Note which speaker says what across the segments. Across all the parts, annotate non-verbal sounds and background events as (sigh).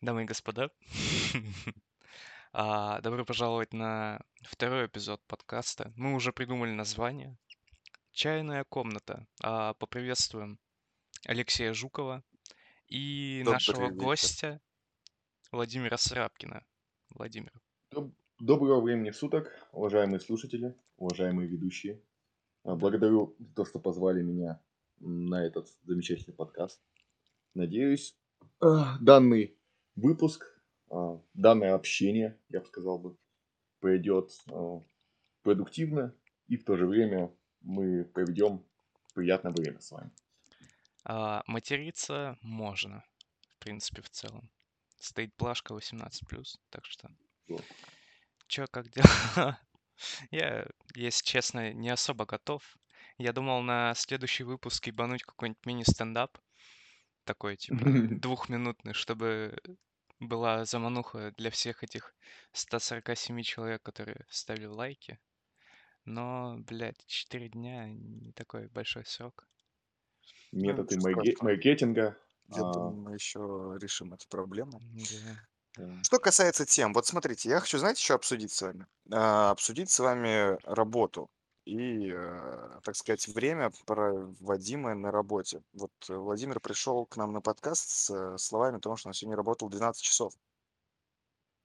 Speaker 1: Дамы и господа, (laughs) а, добро пожаловать на второй эпизод подкаста. Мы уже придумали название. Чайная комната. А, Поприветствуем Алексея Жукова и нашего
Speaker 2: вечер.
Speaker 1: гостя Владимира Срапкина. Владимир.
Speaker 2: Доб- Доброго времени суток, уважаемые слушатели, уважаемые ведущие. А, Благодарю за то, что позвали меня на этот замечательный подкаст. Надеюсь, данный выпуск, а, данное общение, я бы сказал бы, пойдет а, продуктивно и в то же время мы проведем приятное время с вами.
Speaker 1: А, Материться можно, в принципе, в целом. Стоит плашка 18+, так что...
Speaker 2: Вот.
Speaker 1: Чё, как дела? (laughs) Я, если честно, не особо готов. Я думал на следующий выпуск ебануть какой-нибудь мини-стендап. Такой, типа, (laughs) двухминутный, чтобы была замануха для всех этих 147 человек, которые ставили лайки. Но, блядь, 4 дня не такой большой срок.
Speaker 2: Методы марке-
Speaker 3: страшного.
Speaker 2: маркетинга.
Speaker 3: Я
Speaker 2: а,
Speaker 3: думаю, мы еще решим эту проблему.
Speaker 1: Да.
Speaker 2: да.
Speaker 3: Что касается тем, вот смотрите, я хочу, знаете, что обсудить с вами? А, обсудить с вами работу и, э, так сказать, время, проводимое на работе. Вот э, Владимир пришел к нам на подкаст с э, словами о том, что он сегодня работал 12 часов.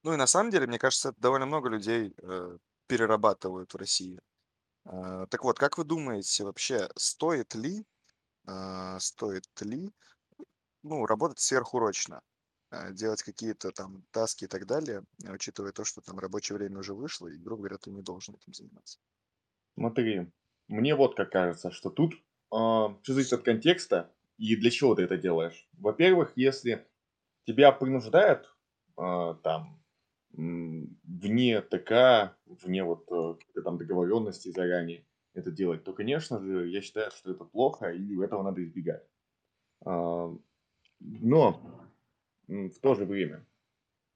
Speaker 3: Ну и на самом деле, мне кажется, довольно много людей перерабатывают в России. Так вот, как вы думаете, вообще стоит ли, стоит ли, ну, работать сверхурочно? делать какие-то там таски и так далее, учитывая то, что там рабочее время уже вышло, и, грубо говоря, ты не должен этим заниматься.
Speaker 2: Смотри, мне вот как кажется, что тут а, все зависит от контекста и для чего ты это делаешь. Во-первых, если тебя принуждают а, там м, вне ТК, вне вот э, какой-то там договоренности заранее это делать, то, конечно же, я считаю, что это плохо и этого надо избегать. А, Но м, в то же время,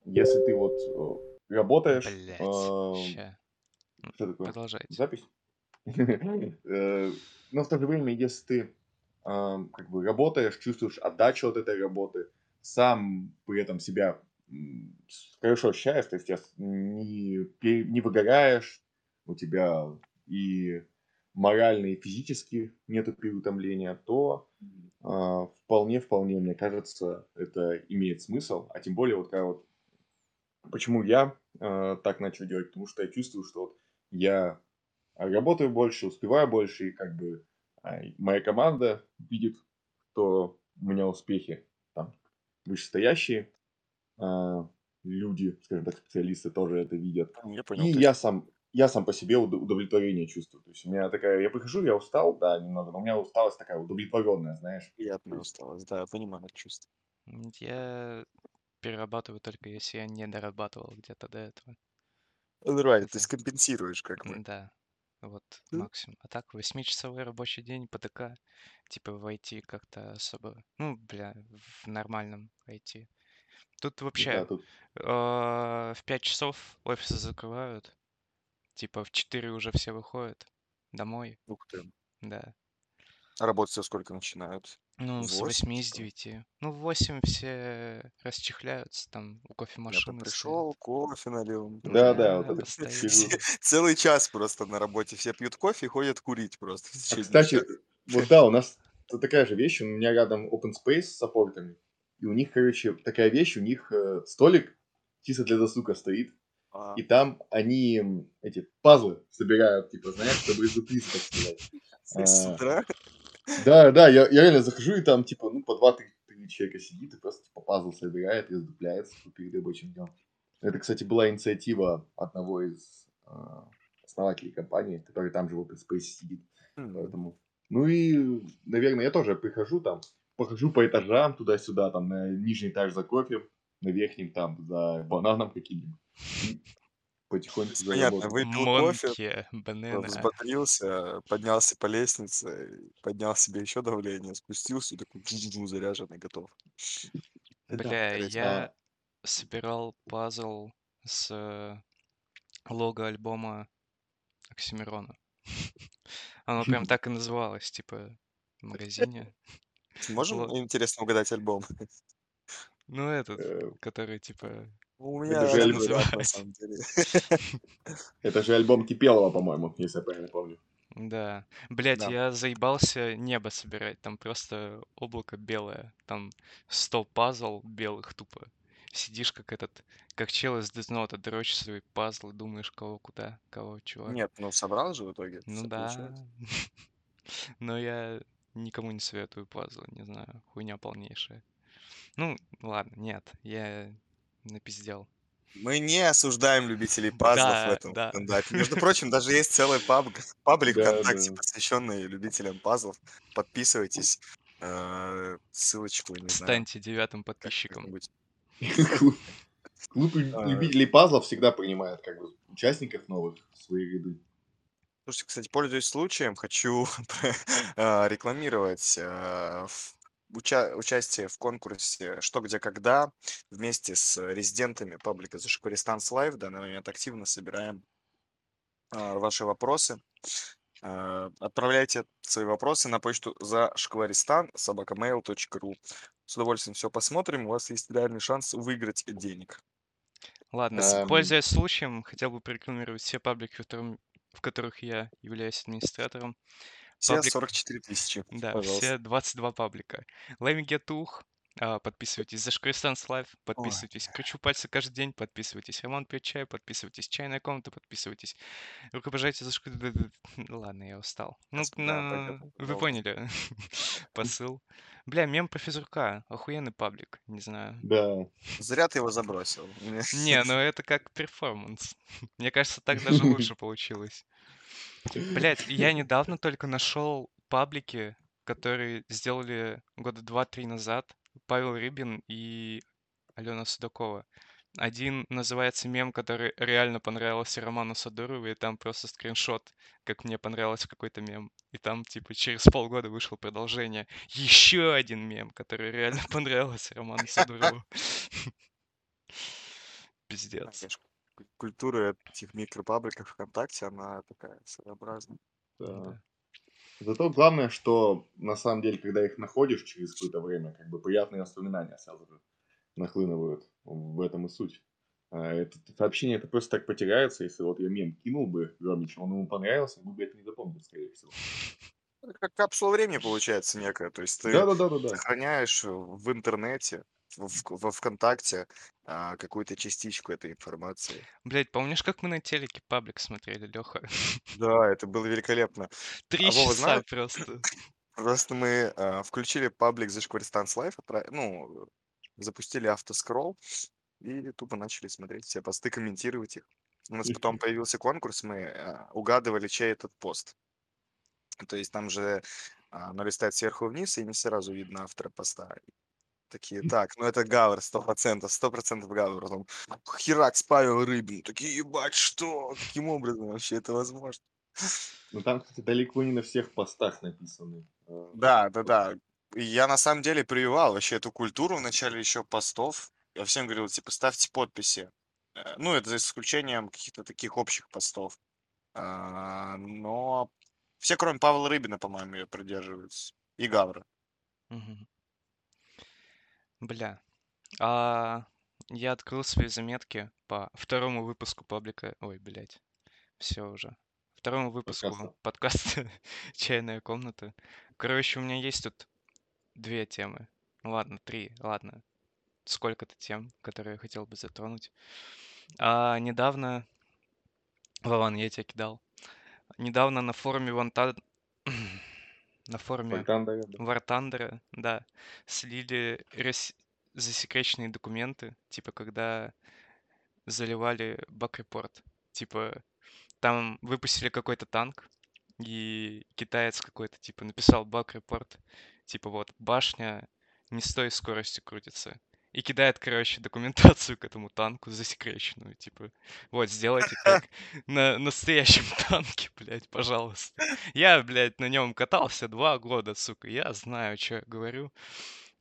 Speaker 2: если ты вот э, работаешь,
Speaker 1: Блять. Ща.
Speaker 2: что такое?
Speaker 1: Продолжайте.
Speaker 2: Запись? (laughs) Э, Но в то же время, если ты как бы работаешь, чувствуешь отдачу от этой работы, сам при этом себя хорошо ощущаешь, то есть не, не выгораешь, у тебя и морально, и физически нету переутомления, то а, вполне, вполне, мне кажется, это имеет смысл. А тем более, вот когда вот почему я а, так начал делать, потому что я чувствую, что вот я работаю больше, успеваю больше, и как бы а, моя команда видит, что у меня успехи там вышестоящие а, люди, скажем так, специалисты тоже это видят.
Speaker 3: Я понял.
Speaker 2: И
Speaker 3: то
Speaker 2: я сам, я сам по себе уд- удовлетворение чувствую. То есть у меня такая, я прихожу, я устал, да, немного, но у меня усталость такая удовлетворенная, знаешь.
Speaker 3: Приятная усталость, да, я понимаю это чувство.
Speaker 1: Я перерабатываю только если я не дорабатывал где-то до этого.
Speaker 3: Ну, Нормально, то есть компенсируешь, как
Speaker 1: м, да, вот
Speaker 3: Ну,
Speaker 1: максимум. А так, восьмичасовой рабочий день по ТК, типа в IT как-то особо, ну, бля, в нормальном IT. Тут
Speaker 2: да,
Speaker 1: вообще
Speaker 2: тут
Speaker 1: э, в 5 часов офисы закрывают, типа в 4 уже все выходят домой,
Speaker 3: Ух ты.
Speaker 1: да.
Speaker 3: А работать со сколько начинают?
Speaker 1: Ну, с
Speaker 3: 8,
Speaker 1: 8 из
Speaker 3: типа?
Speaker 1: 9. Ну, в 8 все расчехляются, там у
Speaker 3: Я
Speaker 1: кофемашины стоят.
Speaker 3: пришел, кофе налил.
Speaker 2: да, да, вот это (laughs) период.
Speaker 3: Целый час просто на работе все пьют кофе и ходят курить просто
Speaker 2: А кстати, вот да, у нас такая же вещь, у меня рядом open space с саппортами, и у них, короче, такая вещь, у них э, столик чисто для досуга стоит,
Speaker 3: А,
Speaker 2: и там они эти пазлы собирают, типа, знаешь, чтобы изнутри, так сказать.
Speaker 3: с
Speaker 2: А,
Speaker 3: утра?
Speaker 2: Да, да, я, я реально захожу, и там, типа, ну, по два-три человека сидит, и просто, типа, пазл собирает и раздупляется перед рабочим днем. Это, кстати, была инициатива одного из а, основателей компании, который там же в open space сидит.
Speaker 3: М,
Speaker 2: Поэтому, ну и, наверное, я тоже прихожу там, похожу по этажам туда-сюда, там, на нижний этаж за кофе, на верхнем там за бананом каким-нибудь. Потихоньку
Speaker 3: понятно,
Speaker 2: работу.
Speaker 3: выпил кофе,
Speaker 1: Монки, банана.
Speaker 3: взбодрился, поднялся по лестнице, поднял себе еще давление, спустился и такой заряженный, готов.
Speaker 1: Бля, я собирал пазл с лого альбома Оксимирона. (laughs) Оно прям (laughs) так и называлось, типа, в магазине.
Speaker 3: Можем, интересно, угадать альбом?
Speaker 1: Ну, этот,
Speaker 2: Э,
Speaker 1: который, типа,
Speaker 3: У
Speaker 2: Это
Speaker 3: меня
Speaker 2: же
Speaker 3: один
Speaker 2: альбом,
Speaker 3: на самом деле. (laughs)
Speaker 2: это же альбом Кипелова, по-моему, если я правильно помню.
Speaker 1: Да. Блять,
Speaker 3: Да.
Speaker 1: я заебался небо собирать. Там просто облако белое. Там 100 пазл белых тупо. Сидишь как этот, как чел из Note, дрочишь свои пазлы, думаешь, кого куда, кого чего.
Speaker 3: Нет, ну собрал же в итоге,
Speaker 1: Ну да.
Speaker 3: получается. (laughs)
Speaker 1: Но я никому не советую пазлы, не знаю, хуйня полнейшая. Ну, ладно, нет, я напиздел.
Speaker 3: Мы не осуждаем любителей пазлов в
Speaker 1: Да,
Speaker 3: этом
Speaker 1: да.
Speaker 3: стендапе. Между прочим, даже есть целый паб- (laughs) паблик
Speaker 2: Да,
Speaker 3: ВКонтакте,
Speaker 2: да.
Speaker 3: посвященный любителям пазлов. Подписывайтесь. Э, Ссылочку, не знаю,
Speaker 1: Станьте девятым подписчиком.
Speaker 2: Клуб-
Speaker 3: А.
Speaker 2: любителей пазлов всегда принимает как бы участников новых в свои ряды.
Speaker 3: Слушайте, кстати, пользуясь случаем, хочу (laughs) э, рекламировать э, в- уча- участие в конкурсе «Что, где, когда» вместе с резидентами паблика «Зашкваристанс Лайв». В данный момент активно собираем а, ваши вопросы. А, Отправляйте свои вопросы на почту за шкваристан собакамейл.ру. С удовольствием все посмотрим. У вас есть реальный шанс выиграть денег.
Speaker 1: Ладно,
Speaker 2: Эм.
Speaker 1: пользуясь случаем, хотел бы порекламировать все паблики, в, котором- в которых я являюсь администратором.
Speaker 3: Все
Speaker 1: Паблик-
Speaker 3: 44 тысячи,
Speaker 1: Да,
Speaker 3: пожалуйста.
Speaker 1: все 22 паблика. Лэми Гетух, а, подписывайтесь. За Шкристанс Лайв, подписывайтесь. Кручу пальцы каждый день, подписывайтесь. Роман пьет чай, подписывайтесь. Чайная комната, подписывайтесь. Рукопожатие за шкри... Ладно, я устал. Ну,
Speaker 3: да,
Speaker 1: на-
Speaker 3: понятно,
Speaker 1: вы поняли (laughs) посыл. Бля, мем про физрука. Охуенный паблик, не знаю.
Speaker 2: Да.
Speaker 3: Зря ты его забросил.
Speaker 1: Не, ну (laughs) это как перформанс. Мне кажется, так даже лучше получилось. Блять, я недавно только нашел паблики, которые сделали года два-три назад. Павел Рыбин и Алена Судакова. Один называется мем, который реально понравился Роману Садурову, и там просто скриншот, как мне понравился какой-то мем. И там, типа, через полгода вышло продолжение. Еще один мем, который реально (laughs) понравился Роману Садурову. Пиздец.
Speaker 3: Культура этих микропабликов ВКонтакте, она такая своеобразная.
Speaker 2: да.
Speaker 1: Да.
Speaker 2: Зато главное, что на самом деле, когда их находишь через какое-то время, как бы приятные воспоминания сразу же нахлынывают. В этом и суть. А Это сообщение это просто так потеряется, если вот я мем кинул бы Ромич, он ему понравился, мы бы это не запомнили, скорее всего.
Speaker 3: Это Как капсула времени получается некая. То есть ты
Speaker 2: Да-да-да-да-да.
Speaker 3: сохраняешь в интернете, в- во ВКонтакте а, какую-то частичку этой информации.
Speaker 1: Блять, помнишь, как мы на телеке паблик смотрели, Леха?
Speaker 3: Да, это было великолепно.
Speaker 1: Три
Speaker 3: А
Speaker 1: часа
Speaker 3: знает?
Speaker 1: просто. (laughs)
Speaker 3: Просто мы а, включили паблик за Шкваристанс Лайф, ну, запустили автоскролл и тупо начали смотреть все посты, комментировать их. У нас потом появился конкурс, мы а, угадывали, чей этот пост. То есть там же а, оно листает сверху вниз, и не сразу видно автора поста. Такие, так, ну это Гавр, сто процентов, сто процентов Гавр. Потом Херакс Павел Рыбин. Такие, ебать, что? Каким образом вообще это возможно?
Speaker 2: Ну там, кстати, далеко не на всех постах написаны. а,
Speaker 3: Да, да, да. Я на самом деле прививал вообще эту культуру в начале еще постов. Я всем говорил, типа, ставьте подписи. Э, Ну, это за исключением каких-то таких общих постов. А, Но все, кроме Павла Рыбина, по-моему, ее придерживаются. И Гавра.
Speaker 1: Мгм. Бля. А я открыл свои заметки по второму выпуску паблика. Ой, блядь. Все уже. Второму выпуску
Speaker 2: Подкаста.
Speaker 1: подкаста (laughs) «Чайная комната». Короче, у меня есть тут две темы. Ну Ладно, три. Ладно. Сколько-то тем, которые я хотел бы затронуть. А недавно... Вован, я тебе кидал. Недавно на форуме Ванта... на форуме. War Thunder, да, слили рас- засекреченные документы, типа когда заливали бак-репорт. Типа там выпустили какой-то танк, и китаец какой-то, типа, написал баг-репорт, типа вот, башня не с той скоростью крутится. И кидает, короче, документацию к этому танку засекреченную, типа, вот, сделайте как (laughs) на настоящем (laughs) танке, блядь, пожалуйста. Я, блядь, на нем катался два года, сука, я знаю, что я говорю.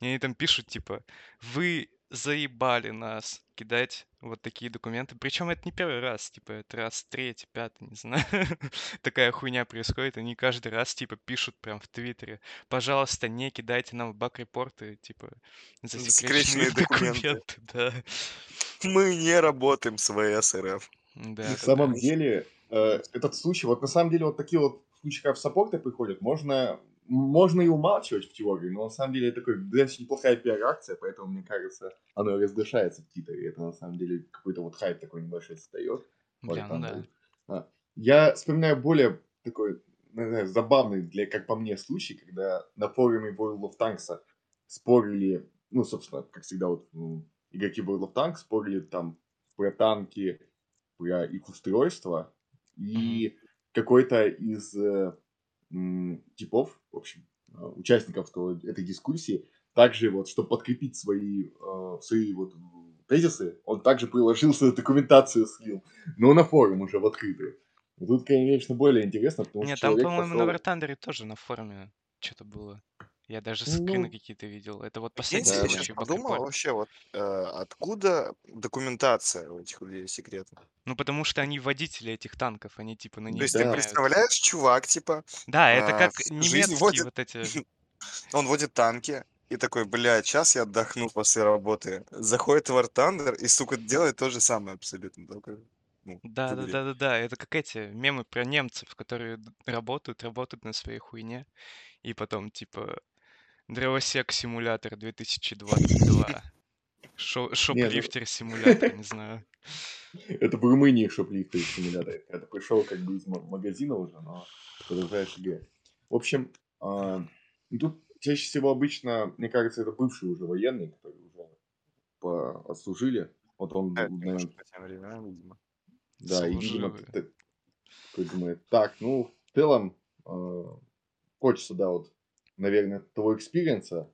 Speaker 1: И они там пишут, типа, вы заебали нас кидать вот такие документы. Причем это не первый раз, типа, это раз третий, пятый, не знаю. (laughs) Такая хуйня происходит. Они каждый раз, типа, пишут прям в Твиттере. Пожалуйста, не кидайте нам в баг-репорты, типа, засекреченные (laughs)
Speaker 3: документы.
Speaker 1: документы. Да,
Speaker 3: Мы не работаем с ВС РФ.
Speaker 1: да,
Speaker 2: На
Speaker 1: да.
Speaker 2: самом деле, э, этот случай, вот на самом деле вот такие вот случаи, как в саппорты приходят, можно, можно и умалчивать в теории, но на самом деле это такой достаточно неплохая пиар-акция, поэтому, мне кажется, оно разглашается в Твиттере. Это на самом деле какой-то вот хайп такой небольшой создает.
Speaker 1: Бля, ну да.
Speaker 2: А, Я вспоминаю более такой, не знаю, забавный для, как по мне, случай, когда на форуме World of Tanks спорили, ну, собственно, как всегда, вот м, игроки World of Tanks спорили там про танки, про их устройство, и какой-то из э, типов, в общем, э, участников то- этой дискуссии, также вот, чтобы подкрепить свои, э, свои вот тезисы, он также приложил свою документацию, слил, но на форум уже в открытую. Тут, конечно, более интересно, потому что
Speaker 1: Нет, там,
Speaker 2: человек
Speaker 1: по-моему, на
Speaker 2: пошел...
Speaker 1: War Thunder тоже на форуме что-то было. Я даже скрины
Speaker 2: Ну,
Speaker 1: какие-то видел. Это вот
Speaker 3: Прикиньте,
Speaker 1: последний
Speaker 3: я
Speaker 2: да,
Speaker 3: сейчас
Speaker 1: случай
Speaker 3: подумал
Speaker 1: баг-репорта.
Speaker 3: вообще, вот э, откуда документация у этих людей секретная.
Speaker 1: Ну, потому что они водители этих танков, они типа на
Speaker 3: То
Speaker 1: них
Speaker 3: есть ты
Speaker 2: да,
Speaker 1: гоняют.
Speaker 3: представляешь, чувак, типа,
Speaker 1: Да, это
Speaker 3: а,
Speaker 1: как
Speaker 3: всю жизнь
Speaker 1: немецкие
Speaker 3: водит,
Speaker 1: вот эти... (laughs)
Speaker 3: он водит танки, и такой, блядь, сейчас я отдохну после работы. Заходит в War Thunder и, сука, делает то же самое абсолютно, только, ну,
Speaker 1: Да, да, да, да, да. Это как эти мемы про немцев, которые д- работают, работают на своей хуйне, и потом типа дровосек симулятор 2022, шо-
Speaker 2: не, ну,
Speaker 1: шоплифтер симулятор, не знаю. (laughs)
Speaker 2: это в Румынии шоплифтер симулятор. Это пришел как бы из ма- магазина уже, но продолжаешь играть. В общем, а, тут чаще всего обычно, мне кажется, это бывшие уже военные, которые уже отслужили. Вот он, наверное, да, и, думает, так, ну, в целом, э, хочется, да, вот, наверное, того experience а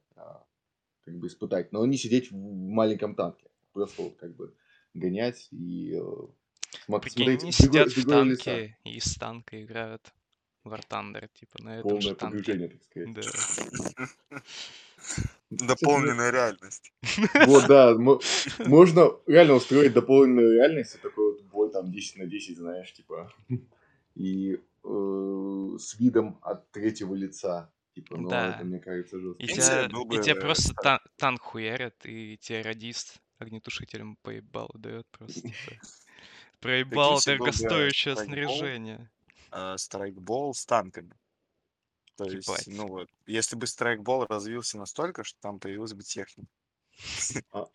Speaker 2: как бы испытать, но не сидеть в маленьком танке. Просто вот как бы гонять и э, смо-
Speaker 1: Прикинь,
Speaker 2: смотреть
Speaker 1: они
Speaker 2: с другой,
Speaker 1: сидят
Speaker 2: с
Speaker 1: в танке и из танка играют в War Thunder, типа на этом же
Speaker 2: Полное
Speaker 1: танке.
Speaker 2: погружение, так сказать.
Speaker 1: Да. (laughs)
Speaker 3: Дополненная реальность. (laughs)
Speaker 2: Вот, да, мо- можно реально устроить дополненную реальность, такой вот бой там 10 на 10, знаешь, типа, (laughs) и э, с видом от третьего лица, типа, ну, это,
Speaker 1: Да.
Speaker 2: мне кажется,
Speaker 1: И
Speaker 2: жестко.
Speaker 3: Прикиньте,
Speaker 1: тебя,
Speaker 3: был
Speaker 1: и
Speaker 3: бы
Speaker 1: тебя просто тан- танк хуярят, и тебе радист огнетушителем поебал дает просто, типа. (laughs) Проебал
Speaker 3: бы
Speaker 1: дорогостоящее снаряжение.
Speaker 3: э, страйкбол с танками. То есть, ну вот, если бы страйкбол развился настолько, что там появилась бы техника. (laughs)
Speaker 2: А,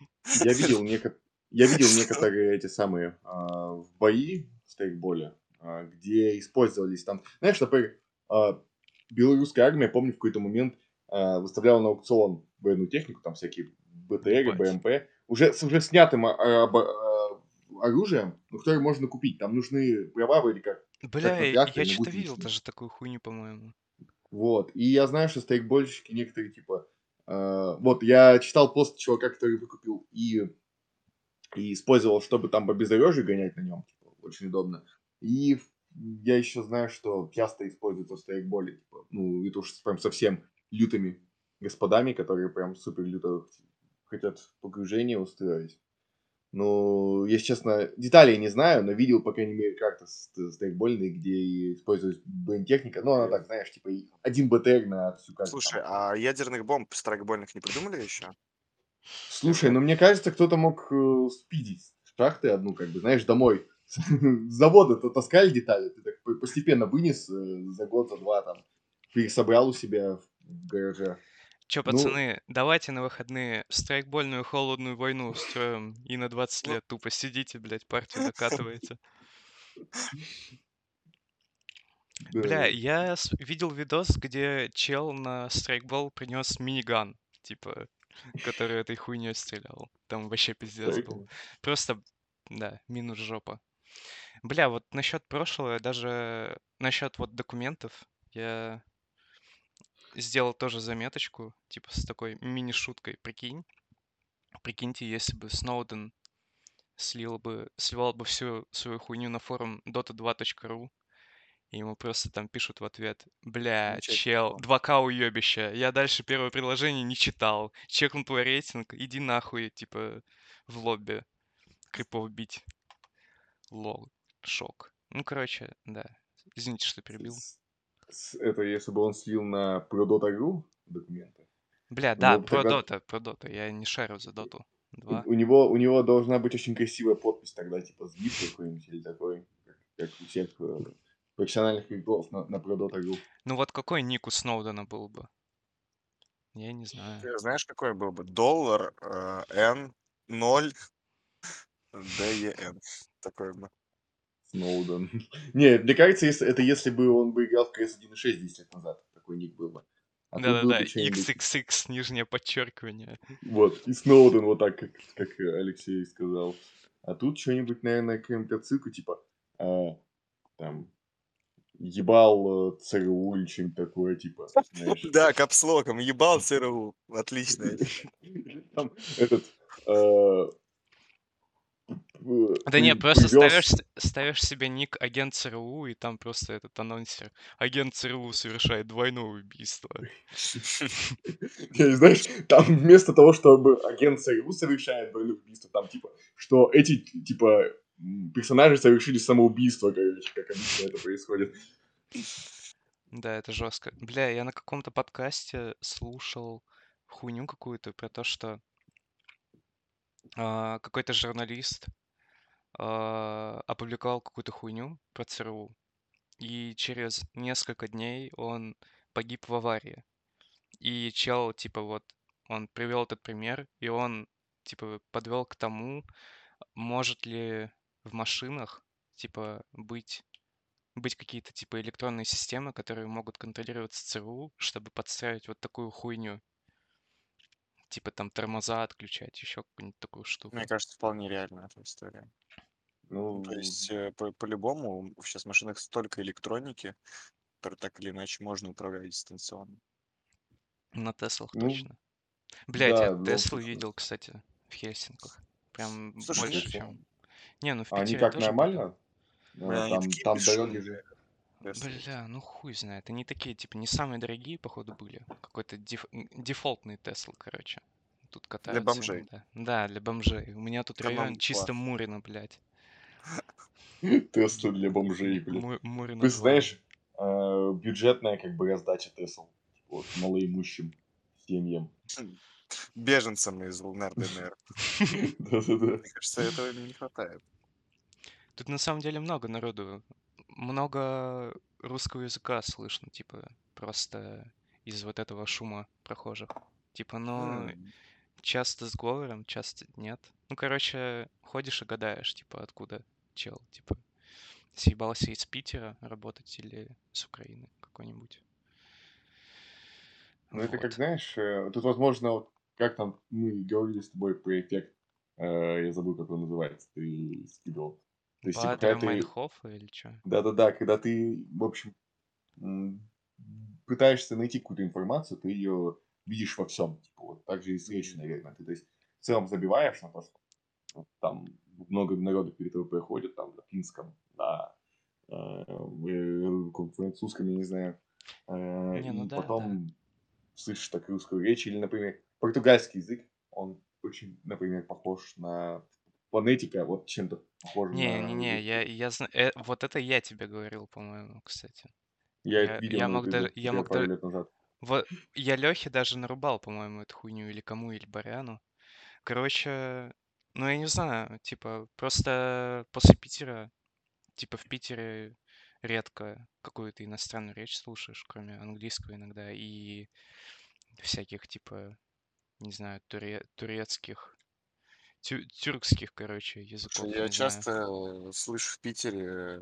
Speaker 2: Я видел, неко- я видел некоторые эти самые а, в бои в стейкболе, а, где использовались там, знаешь, например, а, белорусская армия, помню, в какой-то момент а, выставляла на аукцион военную технику, там всякие БТР. БМП, уже с уже снятым а, а, а, оружием, но которое можно купить. Там нужны права вроде как, как
Speaker 1: Бля,
Speaker 2: на
Speaker 1: я
Speaker 2: но
Speaker 1: что-то видел даже такую хуйню, по-моему.
Speaker 2: Вот. И я знаю, что стейкбольщики некоторые, типа... э, вот, я читал пост чувака, который выкупил и, и использовал, чтобы там по бездорожью гонять на нем. Типа, очень удобно. И в- я еще знаю, что часто используется в стейкболе. Типа, ну, это уж прям совсем лютыми господами, которые прям супер люто хотят погружение устроить. Ну, если честно, деталей не знаю, но видел, по крайней мере, карты с- стейкбольные, где используется бронетехника. Ну, она так, знаешь, типа один БТР на всю карту.
Speaker 3: Слушай, а ядерных бомб страйкбольных не придумали еще?
Speaker 2: Слушай, ну мне кажется, кто-то мог э, спидить шахты одну, как бы, знаешь, домой. С (laughs) завода то таскали детали, ты так по- постепенно вынес э, за год, за два там, пересобрал у себя в гараже.
Speaker 1: Чё,
Speaker 2: Ну,
Speaker 1: пацаны, давайте на выходные страйкбольную холодную войну устроим и на 20
Speaker 3: Ну,
Speaker 1: лет тупо сидите, блядь, партию докатываете. (laughs) Бля, я видел видос, где чел на страйкбол принес миниган, типа, который этой хуйней стрелял. Там вообще пиздец был. Просто, да, минус жопа. Бля, вот насчет прошлого, даже насчет вот документов, я сделал тоже заметочку, типа с такой мини-шуткой, прикинь. Прикиньте, если бы Сноуден слил бы, сливал бы всю свою хуйню на форум dota2.ru, И ему просто там пишут в ответ, бля,
Speaker 3: Ничего
Speaker 1: чел,
Speaker 3: себе.
Speaker 1: 2К уебище, я дальше первое предложение не читал, чекнул твой рейтинг, иди нахуй, типа, в лобби крипов бить. Лол, шок. Ну, короче, да. Извините, что перебил.
Speaker 2: С- с- Это если бы он слил на Pro.Dota.ru документы.
Speaker 1: Бля,
Speaker 2: у
Speaker 1: да,
Speaker 2: бы
Speaker 1: про
Speaker 2: тогда-
Speaker 1: Дота, про Дота. Я не шарю за Доту.
Speaker 2: У,
Speaker 1: 2.
Speaker 2: у него, у него должна быть очень красивая подпись тогда, типа сбит какой-нибудь или такой, как, как у всех э, профессиональных игроков на, на Pro.Dota.ru.
Speaker 1: Ну вот какой ник у Сноудена был бы? Я не знаю.
Speaker 3: Ты знаешь, какой был бы? Доллар, э, N, 0, DEN. Такой бы.
Speaker 2: Сноуден. (laughs) Не, мне кажется, если, это если бы он бы играл в CS 1.6 10 лет назад, такой ник был бы. А
Speaker 1: Да-да-да, XXX, нижнее подчеркивание.
Speaker 2: Вот, и Сноуден вот так, как, как Алексей сказал. А тут что-нибудь, наверное, какую-нибудь отсылку, типа, а, там, ебал э, ЦРУ или что-нибудь такое, типа, знаешь. (laughs)
Speaker 3: Да, капслоком. Ебал ЦРУ. Отлично. (laughs)
Speaker 2: Там этот... э, э,
Speaker 1: Да не, просто
Speaker 2: привёз-
Speaker 1: ставишь, ставишь себе ник агент ЦРУ, и там просто этот анонсер. Агент ЦРУ совершает двойное убийство. (laughs)
Speaker 2: Не, знаешь, там вместо того, чтобы агент ЦРУ совершает двойное убийство, там типа, что эти, типа, персонажи совершили самоубийство, короче, как обычно это происходит.
Speaker 1: Да, это жестко. Бля, я на каком-то подкасте слушал хуйню какую-то про то, что а, какой-то журналист а, опубликовал какую-то хуйню про ЦРУ, и через несколько дней он погиб в аварии. И чел, типа, вот, он привел этот пример, и он, типа, подвел к тому, может ли в машинах, типа, быть, быть какие-то, типа, электронные системы, которые могут контролироваться ЦРУ, чтобы подстраивать вот такую хуйню. Типа, там, тормоза отключать, еще какую-нибудь такую штуку.
Speaker 3: Мне кажется, вполне реальная эта история.
Speaker 2: Ну,
Speaker 3: То есть, э, по- по-любому, сейчас в машинах столько электроники, которую так или иначе можно управлять дистанционно.
Speaker 1: На Теслах
Speaker 2: Ну,
Speaker 1: точно. Блять,
Speaker 2: да,
Speaker 1: я Теслу
Speaker 2: случае.
Speaker 1: видел, кстати, в Хельсинках. Прям
Speaker 3: Слушай,
Speaker 1: больше,
Speaker 3: ну,
Speaker 1: чем... Не, ну в
Speaker 2: а они
Speaker 1: Питере
Speaker 2: как
Speaker 1: тоже были.
Speaker 2: нормально?
Speaker 3: Бля, они
Speaker 2: Там, там дороги же...
Speaker 1: Бля, ну хуй знает. Они такие, типа, не самые дорогие, походу, были. Какой-то деф- дефолтный Тесла, короче. Тут катаются
Speaker 3: бомжей.
Speaker 1: иногда. Да, для бомжей. У меня тут район
Speaker 3: Экономный
Speaker 1: чисто
Speaker 3: класс.
Speaker 1: Мурино, блядь. (laughs)
Speaker 2: Тесла для бомжей, блин.
Speaker 1: Му- Мурино
Speaker 2: Ты
Speaker 1: 2.
Speaker 2: знаешь, э, бюджетная как бы раздача Тесл. Вот, малоимущим семьям.
Speaker 3: Беженцам из ЛНР, ДНР. (laughs)
Speaker 2: Да-да-да.
Speaker 3: Мне кажется, этого не хватает.
Speaker 1: Тут на самом деле много народу. Много русского языка слышно, типа, просто из вот этого шума прохожих. Типа, ну,
Speaker 3: М,
Speaker 1: часто с говором, часто нет. Ну, короче, ходишь и гадаешь, типа, откуда чел, типа, съебался из Питера работать или с Украины какой-нибудь.
Speaker 2: Ну, это как,
Speaker 1: Вот.
Speaker 2: знаешь, э, тут, возможно, вот как там мы говорили с тобой про эффект, э, я забыл, как он называется, ты скидывал. То есть, типа, когда ты...
Speaker 1: Или что?
Speaker 2: Да-да-да, когда ты, в общем, пытаешься найти какую-то информацию, ты ее видишь во всем. Типа, вот так же и с речью, наверное. Ты, то есть, в целом забиваешь на то, что вот там много народу перед тобой проходит, там, на финском, на э, каком-то французском, я не знаю. Э,
Speaker 1: Не, ну
Speaker 2: и
Speaker 1: да,
Speaker 2: потом слышишь так русскую речь, или, например, португальский язык, он очень, например, похож на фонетика, вот чем-то похож на
Speaker 1: Не-не-не, я, я э, вот это я тебе говорил, по-моему, кстати.
Speaker 2: Я это
Speaker 1: Я,
Speaker 2: видел
Speaker 1: я мог даже, я мог даже,
Speaker 2: лет назад.
Speaker 1: вот, я Лехе даже нарубал, по-моему, эту хуйню, или кому, или Баряну. Короче, ну я не знаю, типа, просто после Питера, типа в Питере редко какую-то иностранную речь слушаешь, кроме английского иногда, и всяких, типа, не знаю, туре- турецких, тю- тюркских, короче, языков,
Speaker 3: Слушай,
Speaker 1: не
Speaker 3: я
Speaker 1: знаю.
Speaker 3: часто э, слышу в Питере э,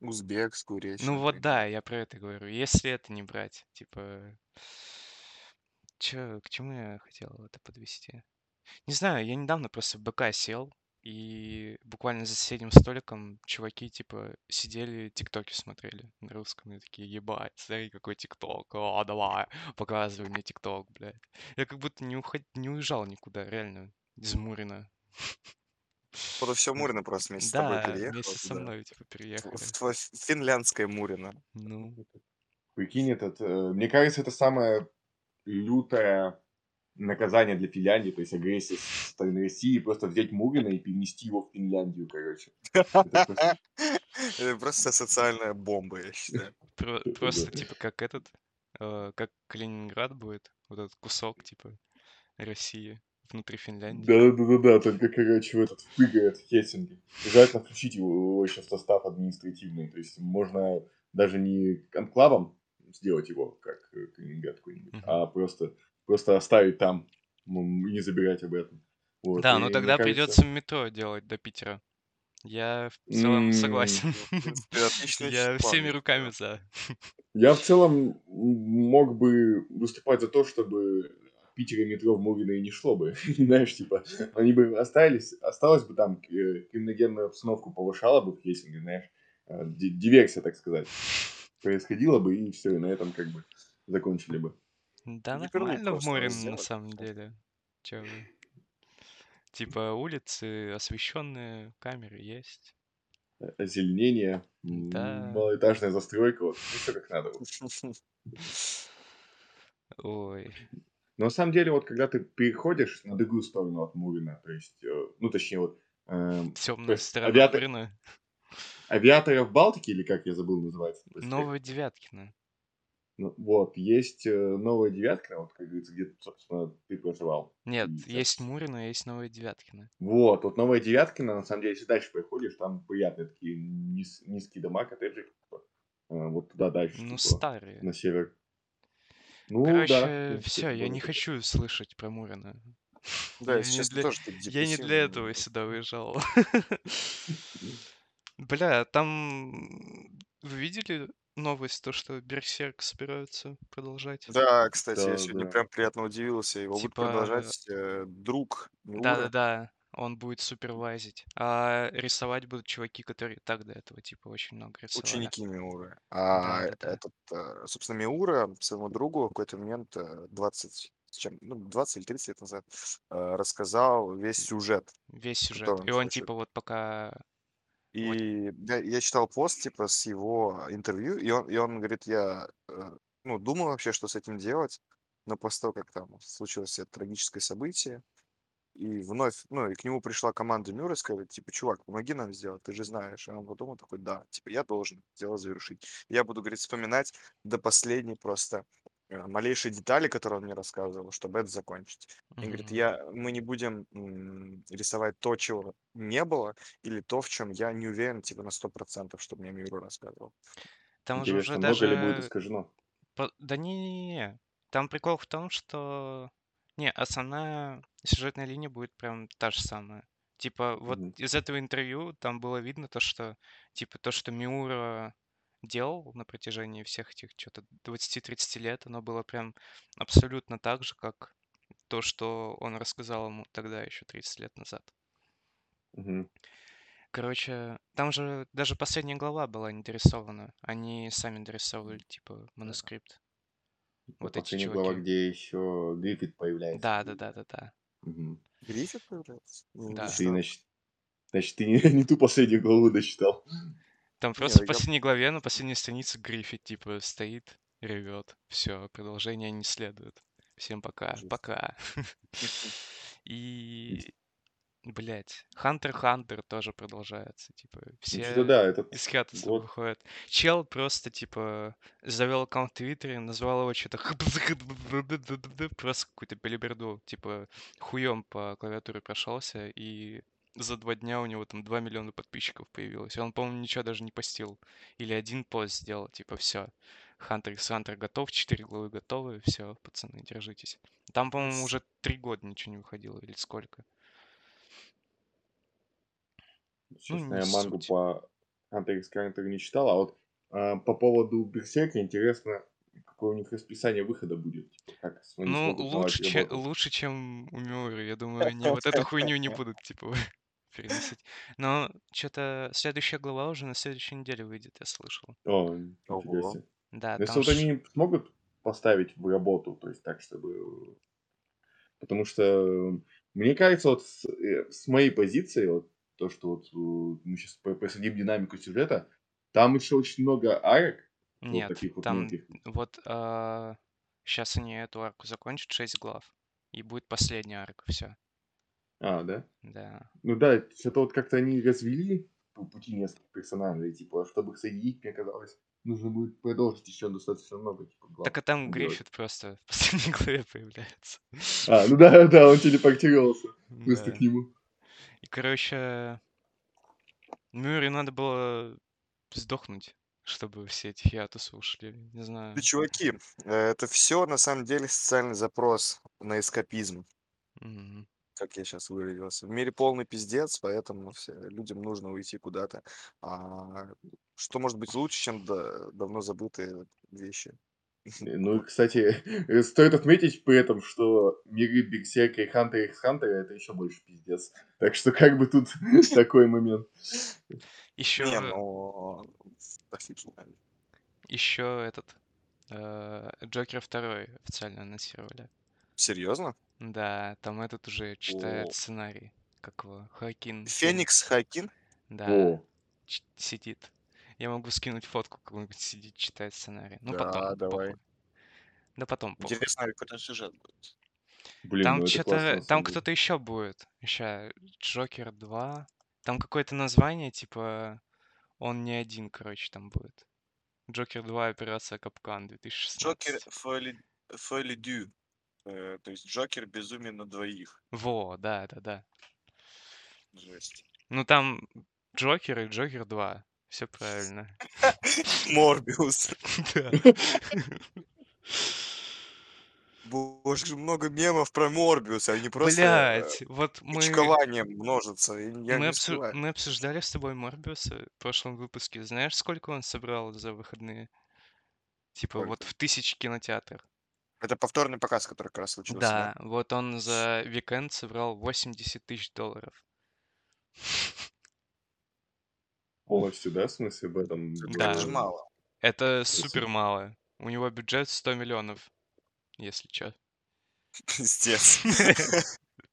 Speaker 3: узбекскую речь,
Speaker 1: Ну вот да, я про это говорю. Если это не брать, типа, чё, к чему я хотел это подвести? Не знаю, я недавно просто в БК сел, и буквально за соседним столиком чуваки, типа, сидели, тиктоки смотрели на русском, и такие, ебать, смотри, какой тикток, о, давай, показывай мне тикток, блядь. Я как будто не, уход... не уезжал никуда, реально, из Мурина.
Speaker 3: Походу, всё
Speaker 1: М,
Speaker 3: Мурино просто вместе с тобой
Speaker 1: да,
Speaker 3: переехало
Speaker 1: вместе со мной, типа,
Speaker 3: В
Speaker 1: переехали.
Speaker 3: в твое финляндское Мурино.
Speaker 1: Ну.
Speaker 2: Прикинь, этот, э, мне кажется, это самое лютое наказание для Финляндии, то есть агрессия со стороны России, просто взять Мурина и перенести его в Финляндию, короче. Это просто (laughs)
Speaker 3: социальная бомба, я считаю.
Speaker 1: Просто,
Speaker 2: да.
Speaker 1: типа, как этот, э, как Калининград будет, вот этот кусок, типа, России внутри Финляндии.
Speaker 2: Да-да-да-да-да, только, короче, в этот впрыгает в Хельсинки. Желательно включить его его еще в состав административный. То есть можно даже не анклавом сделать его, как э, Калининград какой-нибудь,
Speaker 1: Мгм.
Speaker 2: а просто, просто оставить там и не забирать обратно. Вот.
Speaker 1: Да, но
Speaker 2: И мне
Speaker 1: тогда
Speaker 2: кажется...
Speaker 1: придется метро делать до Питера. Я в целом
Speaker 2: м,
Speaker 1: согласен. (laughs)
Speaker 3: Ну,
Speaker 1: Я всеми руками за. (laughs)
Speaker 2: Я в целом мог бы выступать за то, чтобы от Питера метро в Мурино и не шло бы. (laughs) Знаешь, типа, они бы остались, осталось бы там, э, криминогенную обстановку повышала бы в Хельсинки, знаешь, э, ди- диверсия, так сказать, происходила бы, и все, и на этом как бы закончили бы.
Speaker 1: Да нормально в Мурино на самом деле. Чё вы. Типа улицы освещенные, камеры есть.
Speaker 2: Э, Озеленение,
Speaker 1: Да.
Speaker 2: малоэтажная застройка, вот, все как надо. вот. (laughs)
Speaker 1: Ой.
Speaker 2: Но на самом деле, вот когда ты переходишь на другую сторону от Мурина, то есть, э, ну, точнее, вот, эм, то
Speaker 1: Темная сторона
Speaker 2: авиатор,
Speaker 1: Мурино.
Speaker 2: авиаторы в Балтике, или как я забыл называется
Speaker 1: Новая Девяткина.
Speaker 2: Ну, вот, есть э, новая девятка, вот, как говорится, где, собственно, ты проживал.
Speaker 1: Нет,
Speaker 2: И
Speaker 1: есть
Speaker 2: сейчас...
Speaker 1: Мурино, есть Новая Девяткина.
Speaker 2: Вот, вот новая девяткина, на самом деле, если дальше проходишь, там приятные такие низ- низкие дома, коттеджи, типа, э, вот туда дальше,
Speaker 1: Ну,
Speaker 2: типа,
Speaker 1: старые.
Speaker 2: на север. Ну, да,
Speaker 1: Короче,
Speaker 2: принципе,
Speaker 1: все, я не хочу слышать про Мурино.
Speaker 3: Да,
Speaker 1: Я
Speaker 3: честно,
Speaker 1: для,
Speaker 3: тоже
Speaker 1: я не для этого сюда выезжал. (laughs) Бля, там вы видели новость, то, что Берсерк собираются продолжать?
Speaker 3: Да, кстати, я
Speaker 2: Да,
Speaker 3: сегодня
Speaker 2: да.
Speaker 3: прям приятно удивился. Его будет
Speaker 1: Типа,
Speaker 3: продолжать э, друг
Speaker 1: да-да-да, он будет супервайзить. А рисовать будут чуваки, которые так до этого, типа, очень много рисовали.
Speaker 3: Ученики Миуры. А
Speaker 1: Да-да-да.
Speaker 3: этот, э, собственно, Миура своему другу в какой-то момент э, 20, с чем, ну, 20 или 30 лет назад э, рассказал весь сюжет,
Speaker 1: Весь сюжет.
Speaker 3: который
Speaker 1: И
Speaker 3: он
Speaker 1: он, типа, вот пока...
Speaker 3: И я, я читал пост, типа, с его интервью, и он, и он говорит, я, э, ну, думал вообще, что с этим делать, но после того, как там случилось это трагическое событие, и вновь, ну, и к нему пришла команда Мюра и сказали, типа, чувак, помоги нам сделать, ты же знаешь. И он подумал такой, да, типа, я должен дело завершить. Я буду, говорит, вспоминать до последней просто э, малейшие детали, которые он мне рассказывал, чтобы это закончить. И говорит, я, мы не будем м, рисовать то, чего не было, или то, в чем я не уверен, типа, на сто процентов, что мне Мюра рассказывал.
Speaker 1: Там же уже
Speaker 2: Интересно, много ли будет
Speaker 1: даже...
Speaker 2: искажено?
Speaker 1: по- Да не-не-не. Там прикол в том, что... Не, основная сюжетная линия будет прям та же самая. Типа, вот
Speaker 2: Мгм.
Speaker 1: из этого интервью там было видно то, что, типа, то, что Миура делал на протяжении всех этих, что-то, 20-30 лет, оно было прям абсолютно так же, как то, что он рассказал ему тогда, еще 30 лет назад.
Speaker 2: Мгм.
Speaker 1: Короче, там же даже последняя глава была не дорисована. Они сами дорисовывали, типа, манускрипт. Вот эти
Speaker 2: последняя глава,
Speaker 1: чуваки.
Speaker 2: где еще Гриффит появляется.
Speaker 1: Да, да, да, да, да.
Speaker 2: Мгм.
Speaker 3: Гриффит появляется? Не
Speaker 1: Да.
Speaker 2: Ты, значит, значит, ты не, (laughs) не ту последнюю главу дочитал.
Speaker 1: Там
Speaker 3: Не,
Speaker 1: просто в
Speaker 3: я...
Speaker 1: последней главе, на последней странице Гриффит, типа, стоит, ревет. Все, продолжение не следует. Всем пока.
Speaker 3: Жесть.
Speaker 1: Пока. (laughs) И, блядь, Хантер Хантер тоже продолжается. Типа,
Speaker 2: Ну,
Speaker 1: все
Speaker 2: да, этот
Speaker 1: из хатуса
Speaker 2: год.
Speaker 1: выходят. Чел просто, типа, завел аккаунт в Твиттере, назвал его что-то просто какую-то белиберду. Типа, хуем по клавиатуре прошелся, и за два дня у него там 2 миллиона подписчиков появилось. И он, по-моему, ничего даже не постил. Или один пост сделал, типа, все. Хантер x Хантер готов, 4 главы готовы, все, пацаны, держитесь. Там, по-моему, уже три года ничего не выходило, или сколько. Ну,
Speaker 2: Честно,
Speaker 1: не
Speaker 2: я мангу
Speaker 1: суть.
Speaker 2: по Hunter x Hunter не читал, а вот а, по поводу Берсерка интересно, какое у них расписание выхода будет. Типа, как
Speaker 1: Ну, лучше, че- лучше, чем у Мюррей. Я думаю, они вот эту хуйню не будут, типа, (laughs) переносить. Но что-то следующая глава уже на следующей неделе выйдет, я слышал.
Speaker 2: О,
Speaker 3: Ого.
Speaker 1: Да,
Speaker 2: если вот они смогут поставить в работу, то есть так, чтобы... Потому что, мне кажется, вот с, э, с моей позиции, вот, то, что вот э, мы сейчас посадим динамику сюжета, там еще очень много арок, вот
Speaker 1: Нет,
Speaker 2: таких вот
Speaker 1: там
Speaker 2: мелких.
Speaker 1: вот сейчас они эту арку закончат, 6 глав, и будет последняя арка, все.
Speaker 2: А, да?
Speaker 1: Да.
Speaker 2: Ну да, что-то вот как-то они развели по пути нескольких персонажей, типа, чтобы их соединить, мне казалось, нужно будет продолжить еще достаточно много, типа, глав
Speaker 1: Так а там
Speaker 2: делать.
Speaker 1: Гриффит просто в последней главе (laughs) появляется.
Speaker 2: А, ну да, да, он телепортировался (laughs) просто
Speaker 1: Да.
Speaker 2: к нему.
Speaker 1: И, короче, Мюррей надо было сдохнуть, чтобы все эти хиатусы ушли. Не знаю.
Speaker 3: Да, чуваки, э, это все на самом деле социальный запрос на эскапизм,
Speaker 1: Мгм.
Speaker 3: как я сейчас выразился. В мире полный пиздец, поэтому все, людям нужно уйти куда-то. А что может быть лучше, чем да- давно забытые вещи?
Speaker 2: Э, Ну, кстати, (laughs) э, стоит отметить при этом, что миры Берсерка и Хантера x Хантера это еще больше пиздец. Так что как бы тут (laughs) такой момент.
Speaker 3: Не,
Speaker 1: Еще,
Speaker 3: ну,
Speaker 1: еще этот э, Джокер второй официально анонсировали.
Speaker 3: Серьезно?
Speaker 1: Да, там этот уже читает
Speaker 3: О.
Speaker 1: сценарий. Как его? Хакин.
Speaker 3: Феникс Хакин?
Speaker 1: Да,
Speaker 2: О,
Speaker 1: сидит. Я могу скинуть фотку, как он сидит, читает сценарий. Ну,
Speaker 3: Да,
Speaker 1: потом,
Speaker 3: давай.
Speaker 1: похуй. Да потом, похуй.
Speaker 3: Интересно, какой сюжет будет.
Speaker 2: блин,
Speaker 1: Там
Speaker 2: ну
Speaker 1: что-то, там кто-то еще будет. Еще Джокер 2. Там какое-то название, типа, он не один, короче, там будет. Джокер 2, операция Капкан,
Speaker 3: Джокер
Speaker 1: 2016.
Speaker 3: Фоли, Фоли Дю. Э, то есть Джокер безумие на двоих.
Speaker 1: Во, да, да, да.
Speaker 3: Жесть.
Speaker 1: Ну там Джокер и Джокер 2. Все правильно. (laughs)
Speaker 3: Морбиус. (laughs)
Speaker 1: Да.
Speaker 3: Боже, много мемов про Морбиуса, они просто
Speaker 1: Блять, вот мы,
Speaker 3: почкованием множатся. Я
Speaker 1: мы, обсу- мы обсуждали с тобой Морбиуса в прошлом выпуске. Знаешь, сколько он собрал за выходные? Типа вот
Speaker 3: Сколько?
Speaker 1: в тысячи кинотеатров.
Speaker 3: Это повторный показ, который как раз случился, да?
Speaker 1: Да, вот он за викенд собрал 80 тысяч долларов. (laughs)
Speaker 2: Полностью, да, в смысле в этом?
Speaker 3: Это,
Speaker 1: Да.
Speaker 3: это же мало.
Speaker 1: Это супер мало. У него бюджет 100 миллионов, если чё.
Speaker 3: Пиздец.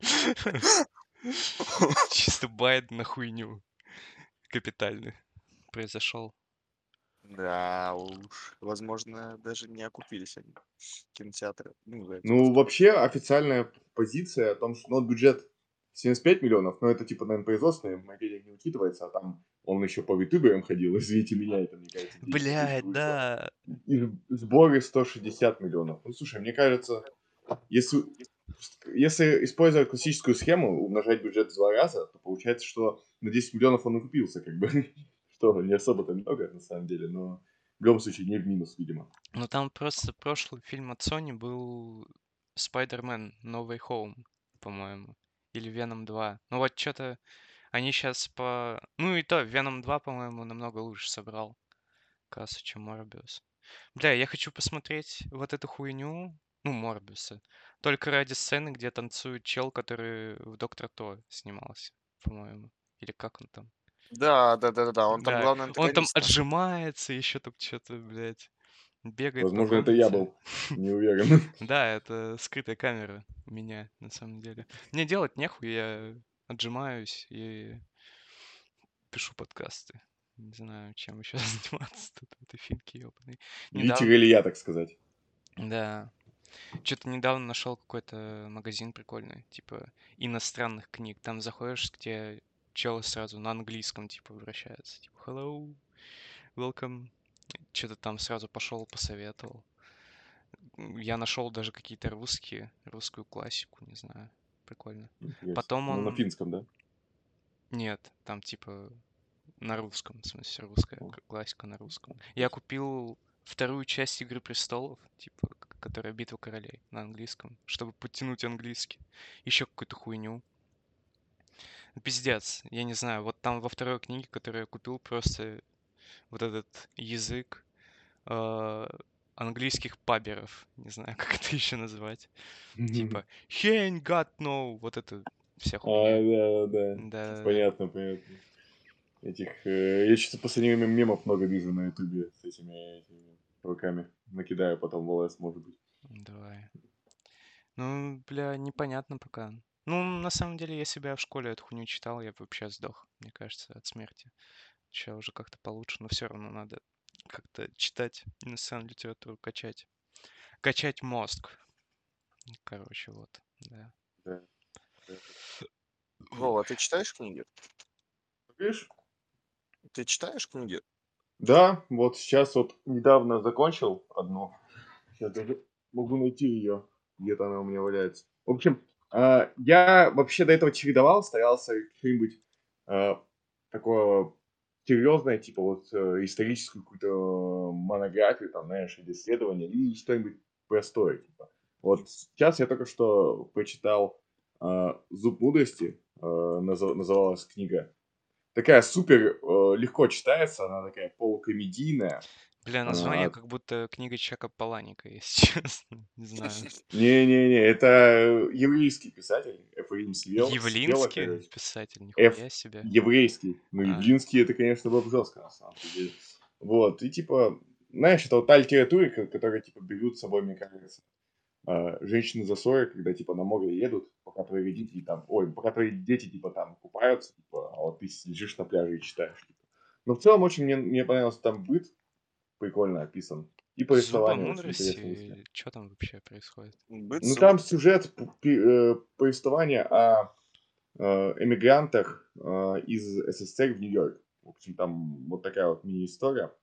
Speaker 3: (laughs)
Speaker 1: Чисто байт на хуйню. Капитальный произошел.
Speaker 3: Да уж. Возможно, даже не окупились они. Кинотеатры. Ну,
Speaker 2: Ну, вообще, официальная позиция о том, что ну, бюджет 75 миллионов, но это типа, наверное, производственные материи не учитывается, а там он еще по ютуберам ходил, (laughs) извините меня, это, мне кажется, 10 тысяч
Speaker 1: Блять,
Speaker 2: вышло.
Speaker 1: да.
Speaker 2: И сборы 160 миллионов. Ну, слушай, мне кажется, если, если использовать классическую схему, умножать бюджет в два раза, то получается, что на 10 миллионов он окупился, как бы. (laughs) Что, не особо-то много, на самом деле, но в любом случае не в минус, видимо.
Speaker 1: Ну там просто прошлый фильм от Sony был Spider-Man No Way Home, по-моему. Или Venom 2. Ну вот что-то они сейчас по... Ну и то, Venom 2, по-моему, намного лучше собрал кассу, чем Морбиус. Бля, я хочу посмотреть вот эту хуйню, ну, Морбиуса, только ради сцены, где танцует чел, который в Доктор То снимался, по-моему. Или как он там?
Speaker 3: Да, да, да, да, да. Он там
Speaker 1: Да,
Speaker 3: главный
Speaker 1: он там отжимается, еще там что-то, блядь, бегает
Speaker 2: Возможно, это я был, не уверен. (laughs)
Speaker 1: Да, это скрытая камера меня, на самом деле. Мне делать нехуй, я отжимаюсь и пишу подкасты. Не знаю, чем еще (laughs) заниматься тут в этой финке ебаной.
Speaker 2: Литер или я, так сказать.
Speaker 1: Да. Что-то недавно нашел какой-то магазин прикольный, типа иностранных книг. Там заходишь, где челы сразу на английском, типа, вращаются. Типа, hello, welcome. Что-то там сразу пошел, посоветовал. Я нашел даже какие-то русские, русскую классику, не знаю. Прикольно.
Speaker 2: Интересно.
Speaker 1: Потом
Speaker 2: Ну, на
Speaker 1: он...
Speaker 2: финском, да?
Speaker 1: Нет, там типа на русском, в смысле, русская
Speaker 2: О.
Speaker 1: классика на русском. Я купил вторую часть Игры престолов, типа, которая Битва королей на английском, чтобы подтянуть английский. Еще какую-то хуйню. Пиздец, я не знаю, вот там во второй книге, которую я купил, просто вот этот язык э, английских паберов, не знаю, (laughs) как это еще назвать. Типа, he ain't got no, вот это вся
Speaker 2: А,
Speaker 1: хуйня.
Speaker 2: да, да, да.
Speaker 1: Да,
Speaker 2: Понятно, понятно. Этих, э, я что-то в последнее время мемов много вижу на ютубе с этими, этими руками. Накидаю потом в ЛС, может быть.
Speaker 1: давай. Ну, бля, непонятно пока. Ну, на самом деле, если бы я в школе эту хуйню читал, я бы вообще сдох, мне кажется, от смерти. Сейчас уже как-то получше, но все равно надо как-то читать иностранную литературу, качать. Качать мозг. Короче, вот, да.
Speaker 2: Да, да.
Speaker 3: Вова, а ты читаешь книги?
Speaker 2: Видишь?
Speaker 3: Ты читаешь книги?
Speaker 2: Да, вот сейчас вот недавно закончил одну. Сейчас даже могу найти ее. Где-то она у меня валяется. В общем, а, я вообще до этого чередовал, старался что-нибудь а, такое серьезное, типа вот э, историческую какую-то монографию, там, знаешь, или исследование, или что-нибудь простое, типа. Вот сейчас я только что прочитал а, «Зуб мудрости», назов- называлась книга. Такая супер э, легко читается, она такая полукомедийная.
Speaker 1: Бля, название
Speaker 2: А,
Speaker 1: как будто книга Чака Паланика, (laughs) если честно. Не знаю.
Speaker 2: Не-не-не, это еврейский писатель, Эфраим Свел, короче.
Speaker 1: писатель, нихуя себе.
Speaker 2: Еврейский. Ну,
Speaker 1: А,
Speaker 2: Явлинский, это, конечно, было бы жестко, на самом деле. Вот, и типа, знаешь, это вот та литература, ко- которая, типа, берут с собой, мне кажется, а, женщины за 40, когда, типа, на море едут, пока твои родители там, ой, пока твои дети, типа, там купаются, типа, а вот ты лежишь на пляже и читаешь, типа. Но в целом очень мне, мне понравился там быт, прикольно описан. И очень интересное.
Speaker 1: мудрости, что там вообще происходит?
Speaker 3: Быт,
Speaker 2: Ну, там сюжет э, повествования о э, эмигрантах э, из СССР в Нью-Йорк. В общем, там вот такая вот мини-история.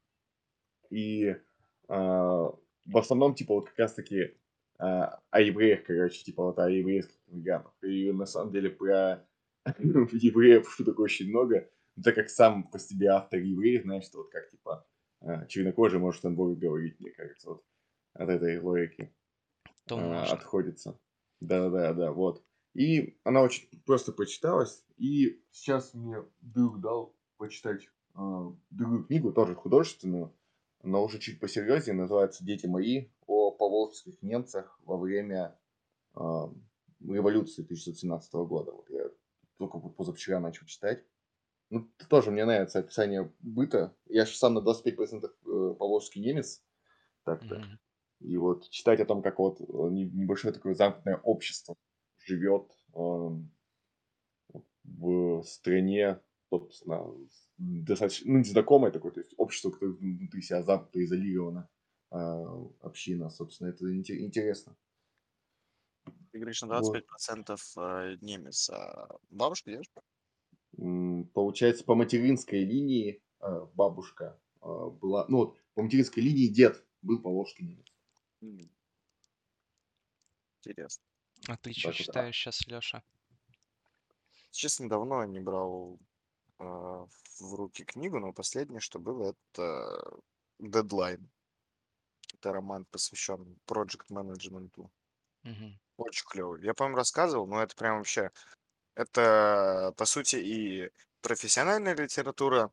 Speaker 2: И э, в основном, типа, вот как раз-таки э, о евреях, короче, типа вот о еврейских эмигрантах. И на самом деле про (laughs) евреев шуток очень много. Ну, Так как сам по себе автор еврей, знаешь, что вот как, типа, э, чернокожий может Бога говорить, мне кажется, вот от этой логики а,
Speaker 1: можно.
Speaker 2: отходится. Да-да-да, да, вот. И она очень просто почиталась, и сейчас мне друг дал почитать а, другую книгу, тоже художественную, но уже чуть посерьезнее, называется «Дети мои» о поволжских немцах во время а, революции 1917 года. Вот я только позавчера начал читать. Ну, тоже мне нравится описание быта. Я же сам на 25% э, поволжский немец, так-то.
Speaker 1: Мгм.
Speaker 2: И вот читать о том, как вот э, не- небольшое такое замкнутое общество живет эм, в стране, собственно, достаточно, ну, незнакомое такое, то есть общество, которое внутри себя замкнуто, изолировано, а, община, собственно, это инте- интересно.
Speaker 3: Ты говоришь, на
Speaker 2: Вот.
Speaker 3: 25% э, немец. А бабушка, дедушка?
Speaker 2: Получается, по материнской линии э, бабушка э, была, ну вот, по материнской линии дед был поволжский немец.
Speaker 3: Интересно.
Speaker 1: А ты что
Speaker 2: а,
Speaker 1: читаешь сейчас, Леша?
Speaker 3: Честно, давно не брал э, в руки книгу, но последнее, что было, это Deadline. Это роман, посвященный project менеджменту. Очень клевый. Я, по-моему, рассказывал, но это прям вообще... Это, по сути, и профессиональная литература,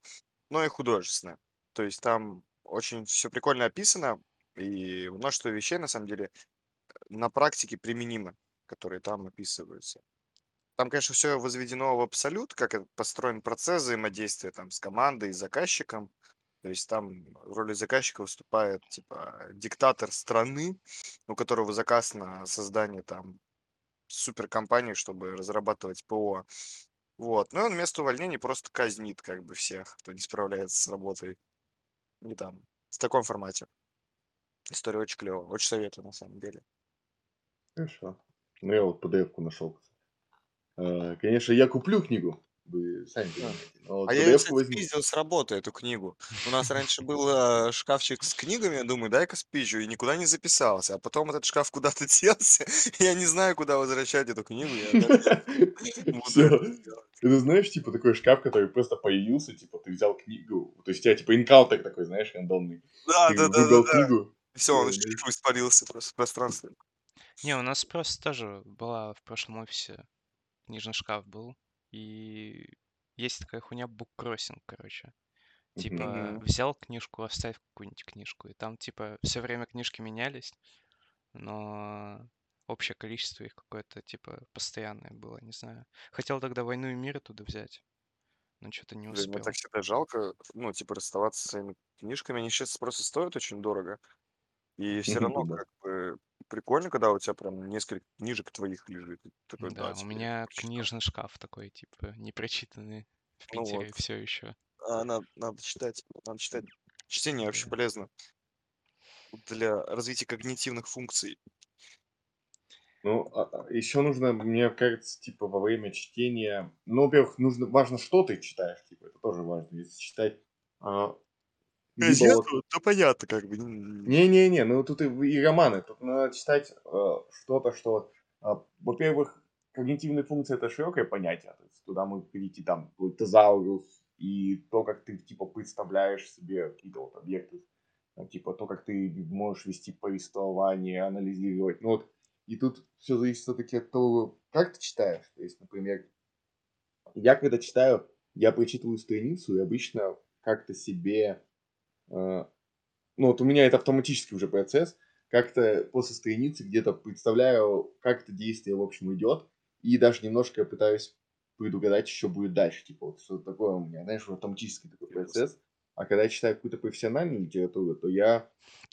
Speaker 3: но и художественная. То есть там очень все прикольно описано, и множество вещей, на самом деле, на практике применимы, которые там описываются. Там, конечно, все возведено в абсолют, как построен процесс взаимодействия там с командой и заказчиком. То есть там в роли заказчика выступает типа диктатор страны, у которого заказ на создание там суперкомпании, чтобы разрабатывать ПО. Вот. Ну и он вместо увольнений просто казнит как бы всех, кто не справляется с работой. И там в таком формате. История очень клевая. Очень советую, на самом деле.
Speaker 2: Хорошо. Ну, я вот PDF-ку нашел. Э, Конечно, я куплю книгу, вы сами понимаете. Но
Speaker 3: А я кстати,
Speaker 2: возьму.
Speaker 3: спиздил с работы, эту книгу. У нас раньше (laughs) был э, шкафчик с книгами, я думаю, дай-ка спизжу, и никуда не записался. А потом этот шкаф куда-то (laughs) делся, я не знаю, куда возвращать эту книгу, (laughs)
Speaker 2: Все.
Speaker 3: это
Speaker 2: знаешь, типа такой шкаф, который просто появился, типа ты взял книгу, то есть у тебя типа инкаунтер такой, знаешь, рандомный.
Speaker 3: Да, да, да, да,
Speaker 2: выбрал книгу,
Speaker 3: Все, он испарился просто в пространстве.
Speaker 1: Не, у нас просто тоже была в прошлом офисе книжный шкаф был, и есть такая хуйня буккроссинг, короче. Типа
Speaker 3: Мгм.
Speaker 1: взял книжку, оставь какую-нибудь книжку, и там типа все время книжки менялись, но общее количество их какое-то типа постоянное было, не знаю. Хотел тогда «Войну и мир» оттуда взять, но что-то не
Speaker 3: Блин, мне
Speaker 1: успел.
Speaker 3: так всегда жалко, ну, типа, расставаться со своими книжками. Они сейчас просто стоят очень дорого. И все равно, как бы, прикольно, когда у тебя прям несколько книжек твоих лежит. И ты такой, да,
Speaker 1: Да, у меня
Speaker 3: прочитал.
Speaker 1: книжный шкаф такой, типа, непрочитанный в
Speaker 3: Ну
Speaker 1: Питере
Speaker 3: вот.
Speaker 1: все еще.
Speaker 3: А, надо, надо читать, надо читать. Чтение вообще
Speaker 1: Да.
Speaker 3: полезно для развития когнитивных функций.
Speaker 2: Ну, еще нужно, мне кажется, типа, во время чтения... Ну, во-первых, нужно, важно, что ты читаешь, типа, это тоже важно. Если читать... а, либо вот...
Speaker 3: Газету, то понятно, как бы.
Speaker 2: Не-не-не, ну тут и, и романы. Тут надо читать э, что-то, что... а, во-первых, когнитивные функции это широкое понятие. То есть туда могут перейти там твой тезаурус и то, как ты типа представляешь себе какие-то вот объекты. а, Типа то, как ты можешь вести повествование, анализировать. Ну вот, и тут все зависит все-таки от того, как ты читаешь. То есть, например, я когда читаю, я прочитываю страницу и обычно как-то себе... э, ну вот у меня это автоматический уже процесс, как-то после страницы где-то представляю, как это действие, в общем, идет, и даже немножко пытаюсь предугадать, что будет дальше. Типа, вот что такое у меня, знаешь, автоматический такой процесс. А когда я читаю какую-то профессиональную литературу, то я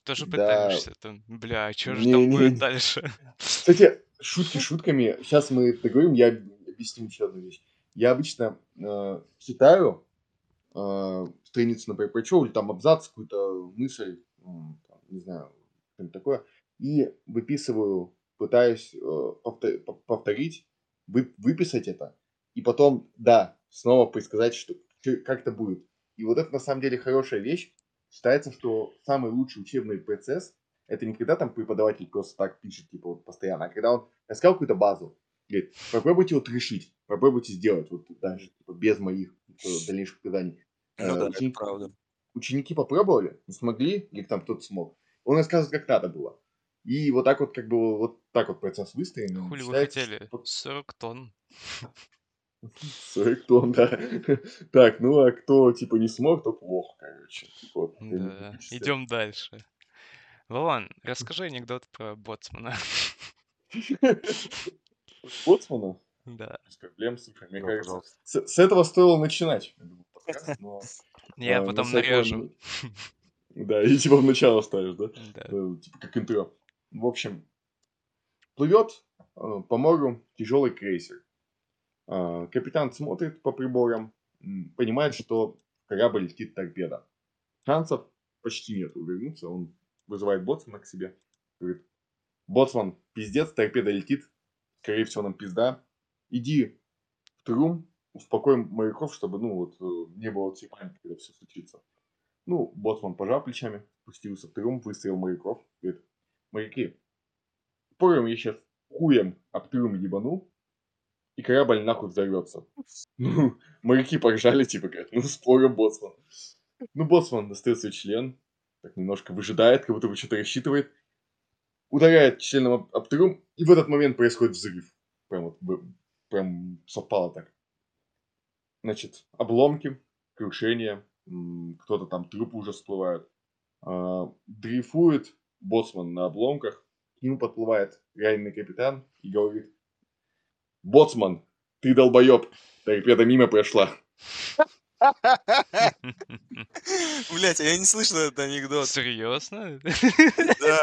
Speaker 1: Тоже
Speaker 2: всегда...
Speaker 1: пытаешься там, бля, что же там будет
Speaker 2: Не-не-не.
Speaker 1: дальше?
Speaker 2: Кстати, (laughs) шутки шутками. Сейчас мы договорим, я объясню еще одну вещь. Я обычно э, читаю э, страницу, например, прочел, или там абзац, какую-то мысль, там, не знаю, что-нибудь такое, и выписываю, пытаюсь э, повтор- по- повторить, вы- выписать это, и потом, да, снова предсказать, что, как это будет. И вот это на самом деле хорошая вещь. Считается, что самый лучший учебный процесс это не когда там преподаватель просто так пишет, типа, вот постоянно, а когда он рассказал какую-то базу, говорит, попробуйте вот решить, попробуйте сделать, вот дальше, типа, без моих типа, дальнейших указаний.
Speaker 3: Ну
Speaker 2: Э,
Speaker 3: да, это
Speaker 2: ученик-
Speaker 3: правда.
Speaker 2: ученики попробовали, не смогли, или там кто-то смог. Он рассказывает, как надо было. И вот так вот, как бы, вот так вот процесс выстроен.
Speaker 1: Хули вы хотели?
Speaker 2: что
Speaker 1: 40 тонн.
Speaker 2: 40 тонн, да. Так, ну а кто, типа, не смог, то плохо, короче. Типа, вот,
Speaker 1: Да, идем дальше. Вован, (laughs) расскажи анекдот про боцмана.
Speaker 2: Боцмана?
Speaker 1: Да.
Speaker 2: Без проблем, слушай, мне
Speaker 3: Да,
Speaker 2: кажется, с этого стоило начинать. Подкаст, (laughs) но,
Speaker 1: Я
Speaker 2: а,
Speaker 1: потом нарежу. (laughs)
Speaker 2: Да, и типа в начало ставишь, да?
Speaker 1: Да.
Speaker 2: Э, Типа как интро. В общем, плывет э, по морю тяжелый крейсер. А, Капитан смотрит по приборам, понимает, что в корабль летит торпеда. Шансов почти нет увернуться. Он вызывает боцмана к себе. Говорит, боцман, пиздец, торпеда летит. Скорее всего, нам пизда. Иди в трюм, успокой моряков, чтобы, ну, вот, э, не было всей паники, когда все случится. Ну, боцман пожал плечами, спустился в трюм, выстрелил моряков. Говорит, моряки, порем я сейчас хуем об трюм ебану, и корабль нахуй взорвется. Ну, моряки поржали, типа, говорят, ну, спорим, боцман. Ну, боцман достает свой член, так немножко выжидает, как будто бы что-то рассчитывает, ударяет членом об, об трюм, и в этот момент происходит взрыв. Прям вот, прям совпало так. Значит, обломки, крушение, м, кто-то там трупы уже всплывают. А, дрейфует боцман на обломках, к нему подплывает раненый капитан и говорит, боцман, ты долбоеб, торпеда мимо прошла. (laughs)
Speaker 3: Блять, я не слышал этот анекдот.
Speaker 1: Серьезно?
Speaker 3: Да.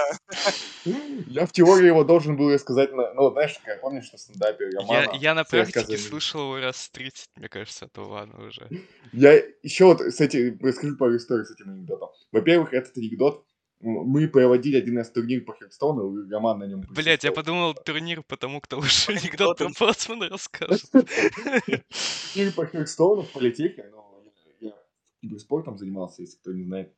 Speaker 2: Я в теории его должен был рассказать, на, ну, знаешь, как помнишь, на стендапе
Speaker 1: Я,
Speaker 2: Романа
Speaker 1: я на практике слышал его раз 30, мне кажется, от Улана уже.
Speaker 2: Я еще вот с этим, расскажу пару историй с этим анекдотом. Во-первых, этот анекдот, мы проводили один раз турнир по Херстону, и Роман на нем
Speaker 1: Блять, я подумал, турнир, потому кто лучше анекдот про боцмана расскажет.
Speaker 2: Турнир по Херстону в политехе, но киберспортом занимался, если кто не знает.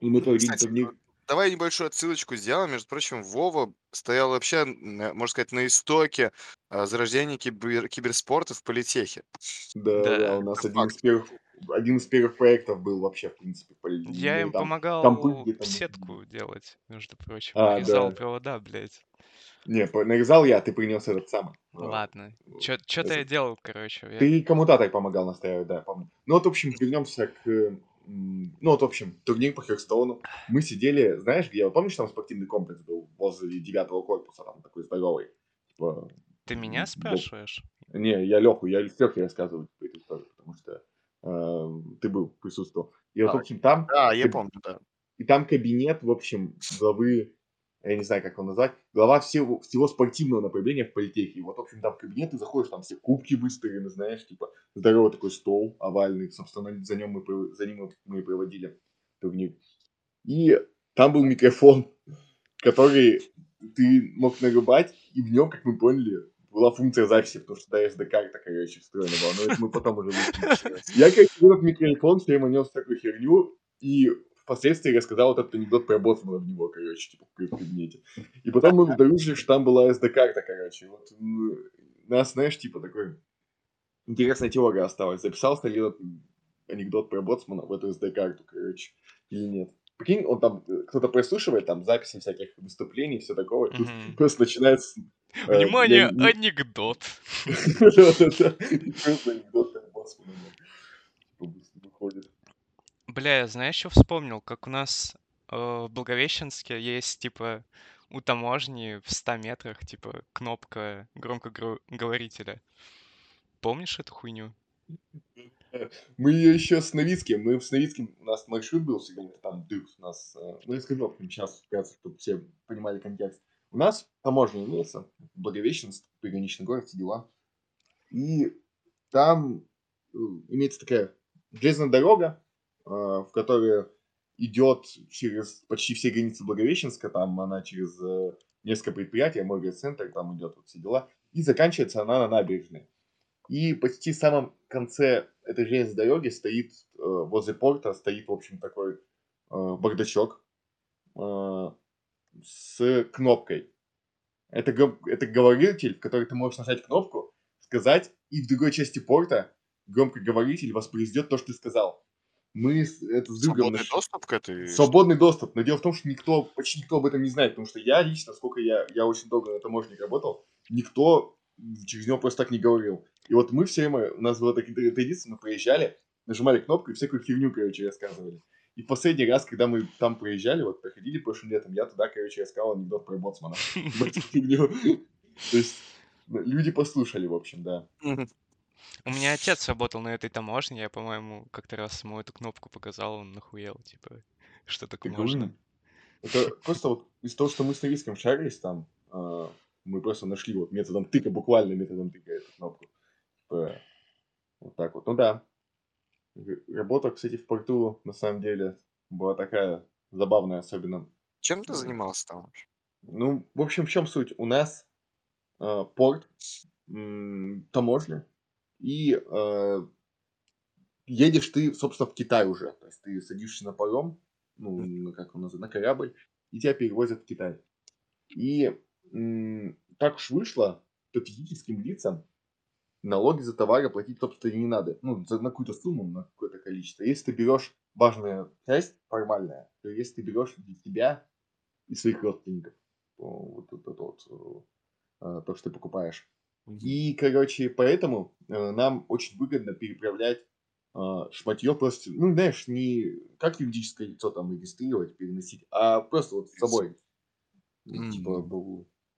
Speaker 2: И мы проводили
Speaker 3: Кстати,
Speaker 2: турнир.
Speaker 3: давай небольшую отсылочку сделаем. Между прочим, Вова стоял вообще, н- можно сказать, на истоке а, зарождения кибер- киберспорта в политехе.
Speaker 2: Да, да,
Speaker 1: Да.
Speaker 2: у нас один из
Speaker 3: факт.
Speaker 2: первых, один из первых проектов был вообще, в принципе, по
Speaker 1: Я им
Speaker 2: там
Speaker 1: помогал
Speaker 2: где-то...
Speaker 1: сетку делать, между прочим.
Speaker 2: А,
Speaker 1: Нарезал
Speaker 2: да.
Speaker 1: провода, блядь.
Speaker 2: Не, нарезал я, ты принес этот самый. а,
Speaker 1: Ладно. Что-то я делал, короче. я-
Speaker 2: Ты коммутатор помогал настраивать, да, помню. Ну вот, в общем, вернемся к... Ну вот, в общем, турнир по Херстоуну. Мы сидели, знаешь, где? Вот Помнишь, там спортивный комплекс был возле девятого корпуса, там такой здоровый? Типа,
Speaker 1: Ты меня спрашиваешь?
Speaker 2: Не, я Леху, я Лехе рассказываю типа, эту историю, потому что э, ты был, присутствовал. И вот, в
Speaker 3: А,
Speaker 2: общем, там,
Speaker 3: Да, я помню, да.
Speaker 2: и там кабинет, в общем, главы я не знаю, как его назвать, глава всего, всего спортивного направления в политехе. И вот, в общем, там в кабинет ты заходишь, там все кубки выставлены, знаешь, типа, здоровый такой стол овальный, собственно, за, нем мы, за ним мы и проводили турнир. И там был микрофон, который ты мог нарубать, и в нем, как мы поняли, была функция записи, потому что да, SD-карта, короче, встроена была, но это мы потом уже выяснили. Я, в этот микрофон все время нес такую херню, и впоследствии рассказал вот этот анекдот про Боцмана в него, короче, типа, в кабинете. И потом мы обнаружили, что там была SD-карта, короче. Вот нас, знаешь, типа, такой интересная теория осталась. Записался ли этот анекдот про Боцмана в эту SD-карту, короче, или нет. Прикинь, он там, э, кто-то прослушивает там записи всяких выступлений, все такого, и тут просто начинается... э,
Speaker 1: Внимание,
Speaker 2: я не-
Speaker 1: анекдот. (laughs)
Speaker 2: Да-да-да. И Просто анекдот про Боцмана да, типа, выходит.
Speaker 1: Бля, я знаешь, что вспомнил? Как у нас э, в Благовещенске есть, типа, у таможни в 100 метрах, типа, кнопка громкоговорителя. Помнишь эту хуйню? (laughs)
Speaker 2: Мы ее еще с Новицким, мы с Новицким, у нас маршрут был всегда, там дых у нас, э, ну, я скажу, сейчас, чтобы все понимали контекст. У нас таможня имеется, Благовещенск, приграничный город, все дела. И там э, имеется такая железная дорога, в которой идет через почти все границы Благовещенска, там она через э, несколько предприятий, мой центр, там идет вот все дела, и заканчивается она на набережной. И почти в самом конце этой железной дороги стоит, э, возле порта, стоит, в общем, такой э, бардачок с кнопкой. Это, это говоритель, в который ты можешь нажать кнопку, сказать, и в другой части порта громкоговоритель воспроизведет то, что ты сказал. Мы это с другом
Speaker 3: Свободный
Speaker 2: наш-
Speaker 3: доступ к этой...
Speaker 2: Свободный доступ. Но дело в том, что никто, почти никто об этом не знает, потому что я лично, сколько я, я очень долго на таможне работал, никто через него просто так не говорил. И вот мы все время, у нас была такая традиция, мы проезжали, нажимали кнопку и всякую херню, короче, рассказывали. И в последний раз, когда мы там проезжали, вот проходили прошлым летом, я туда, короче, рассказал анекдот про боцмана. (laughs) В эту херню. То есть ну, люди послушали, в общем, да.
Speaker 1: У меня отец работал на этой таможне, я, по-моему, как-то раз ему эту кнопку показал, он нахуел, типа, что так
Speaker 2: Так
Speaker 1: можно.
Speaker 2: Это просто вот из того, что мы с Новицким шарились там, а, мы просто нашли вот методом тыка, буквально методом тыка эту кнопку. Типа, Вот так вот. Ну да. Работа, кстати, в порту на самом деле была такая забавная, особенно.
Speaker 3: Чем ты
Speaker 2: М.
Speaker 3: занимался там вообще?
Speaker 2: Ну, в общем, в чем суть? У нас а, порт, м, таможня, и а, едешь ты, собственно, в Китай уже. То есть ты садишься на паром, ну, как он называется, на корабль, и тебя перевозят в Китай. И м, так уж вышло, что физическим лицам налоги за товары платить, собственно, не надо. Ну, за, на какую-то сумму, на какое-то количество. Если ты берешь важная часть, формальная, то если ты берешь для себя и своих родственников, то вот это вот, э, э, то, что ты покупаешь. И, короче, поэтому э, нам очень выгодно переправлять э, шматье просто, ну, знаешь, не как юридическое лицо там регистрировать, переносить, а просто вот с собой. Ну, Типа,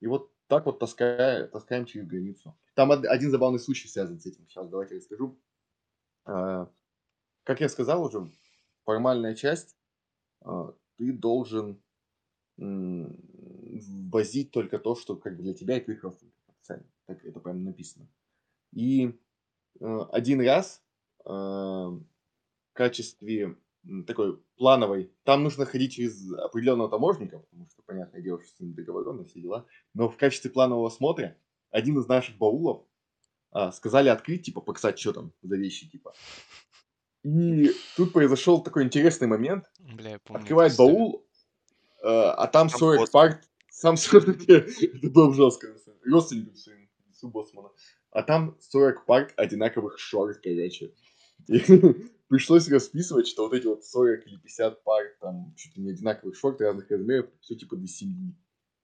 Speaker 2: и вот так вот таская, таскаем через границу. Там од- один забавный случай связан с этим. Сейчас давайте расскажу. А, Как я сказал уже, формальная часть, а, ты должен возить только то, что как бы для тебя и твоих родственников. официально. Так это прям написано. И э, один раз э, в качестве такой плановой, там нужно ходить через определенного таможника, потому что, понятное дело, что с ним договорено, все дела. Но в качестве планового осмотра один из наших баулов а, сказали открыть, типа, показать, что там за вещи, типа. И тут произошел такой интересный момент.
Speaker 1: Бля, я помню
Speaker 2: Открывает баул, э, а там
Speaker 3: Там
Speaker 2: 40
Speaker 3: боцман.
Speaker 2: пар... Сам 40... (laughs) Это было жестко. Родственников своим, лицу боцмана. А там 40 пар одинаковых шорт, короче. И (laughs) пришлось расписывать, что вот эти вот 40 или 50 пар, там, чуть ли не одинаковых шорт разных размеров, все типа для семьи.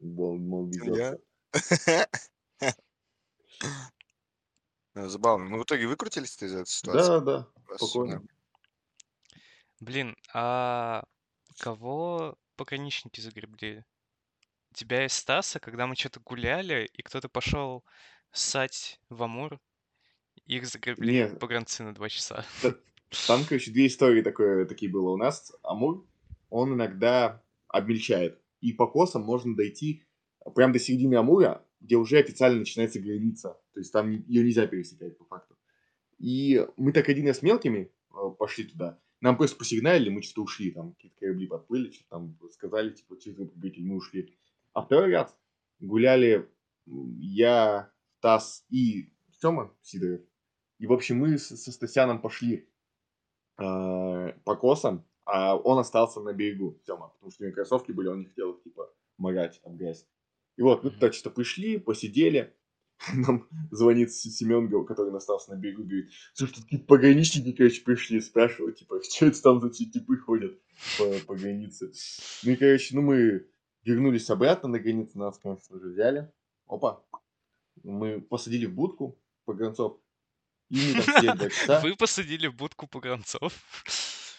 Speaker 2: Мол, мол,
Speaker 3: Семья?
Speaker 2: везётся.
Speaker 3: Э, Забавно. Ну, в итоге выкрутились ты из этой ситуации?
Speaker 2: Да, да, спокойно.
Speaker 1: Блин, а кого пограничники загребли? Тебя и Стаса, когда мы что-то гуляли, и кто-то пошел ссать в Амур, их загребли
Speaker 2: Не,
Speaker 1: погранцы на два часа.
Speaker 2: Там, короче, две истории такое, такие было. У нас Амур, он иногда обмельчает. и по косам можно дойти прямо до середины Амура, где уже официально начинается граница. То есть там ее нельзя пересекать по факту. И мы так один раз мелкими э, пошли туда. Нам просто посигналили, мы что-то ушли, там какие-то корабли подплыли, что там сказали, типа, через мы ушли. А второй раз гуляли я, Тасс и Тёма Сидоров. И, в общем, мы со Стасяном пошли э, по косам, а он остался на берегу, Тёма, потому что у него кроссовки были, он не хотел их, типа, морать об грязь. И вот, мы туда что-то пришли, посидели, (laughs) нам звонит Семен, который остался на берегу, говорит, слушай, тут какие пограничники, короче, пришли, спрашивают, типа, что это там за типы ходят по, по границе. Ну и, короче, ну мы вернулись обратно на границу, нас, конечно же, взяли. Опа. Мы посадили в будку погранцов, и мы там сидели два (laughs) часа.
Speaker 1: Вы посадили в будку погранцов?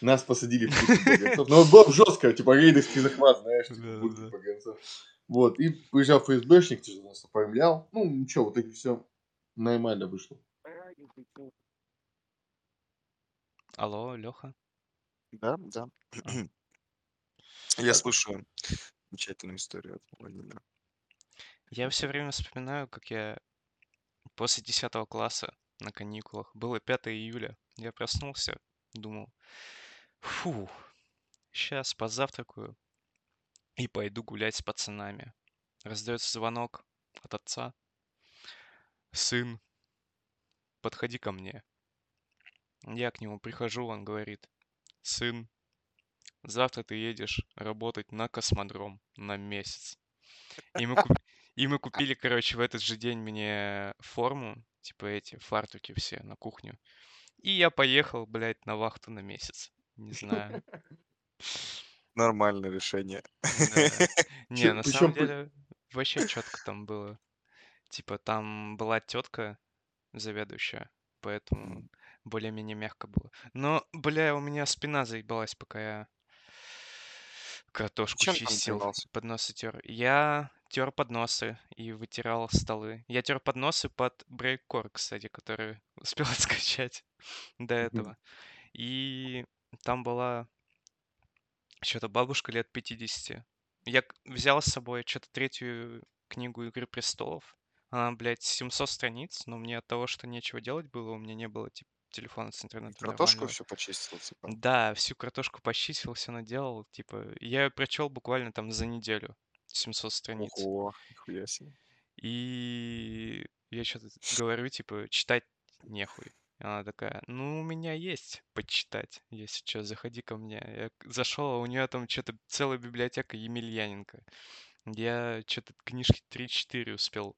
Speaker 2: Нас посадили в будку (laughs) погранцов. Но было жестко, типа рейдерский захват, знаешь, типа в будку погранцов. Вот, и приезжал ФСБшник, что нас оформлял. Ну, ничего, в итоге все нормально вышло.
Speaker 1: Алло, Леха?
Speaker 3: Да, да.
Speaker 1: А.
Speaker 3: Я слушаю замечательную историю от Владимира.
Speaker 1: Я все время вспоминаю, как я после 10 класса на каникулах, было 5 июля, я проснулся, думал, фу, сейчас позавтракаю, и пойду гулять с пацанами. Раздается звонок от отца. Сын, подходи ко мне. Я к нему прихожу, он говорит, сын, завтра ты едешь работать на космодром на месяц. И мы, куп... и мы купили, короче, в этот же день мне форму, типа эти фартуки все на кухню. И я поехал, блядь, на вахту на месяц. Не знаю.
Speaker 3: Нормальное решение. (laughs)
Speaker 1: Не, на самом деле вообще четко там было. Типа там была тетка заведующая, поэтому более-менее мягко было. Но, бля, у меня спина заебалась, пока я картошку
Speaker 3: Чем
Speaker 1: чистил,
Speaker 3: занимался?
Speaker 1: подносы тер. Я тер подносы и вытирал столы. Я тер подносы под брейккор, кстати, который (laughs) успел скачать (laughs) до этого. И там была что-то бабушка лет 50. Я взял с собой что-то третью книгу «Игры престолов». Она, блядь, 700 страниц, но мне от того, что нечего делать было, у меня не было типа, телефона с интернетом
Speaker 3: Картошку
Speaker 1: нормального.
Speaker 3: все почистил, типа.
Speaker 1: Да, всю картошку почистил, все наделал, типа, я ее прочел буквально там за неделю, 700 страниц.
Speaker 3: Ого, нихуя себе.
Speaker 1: И я что-то говорю, типа, читать нехуй. Она такая, ну, у меня есть почитать, если что, заходи ко мне. Я зашел, а у нее там что-то целая библиотека Емельяненко. Я что-то книжки 3-4 успел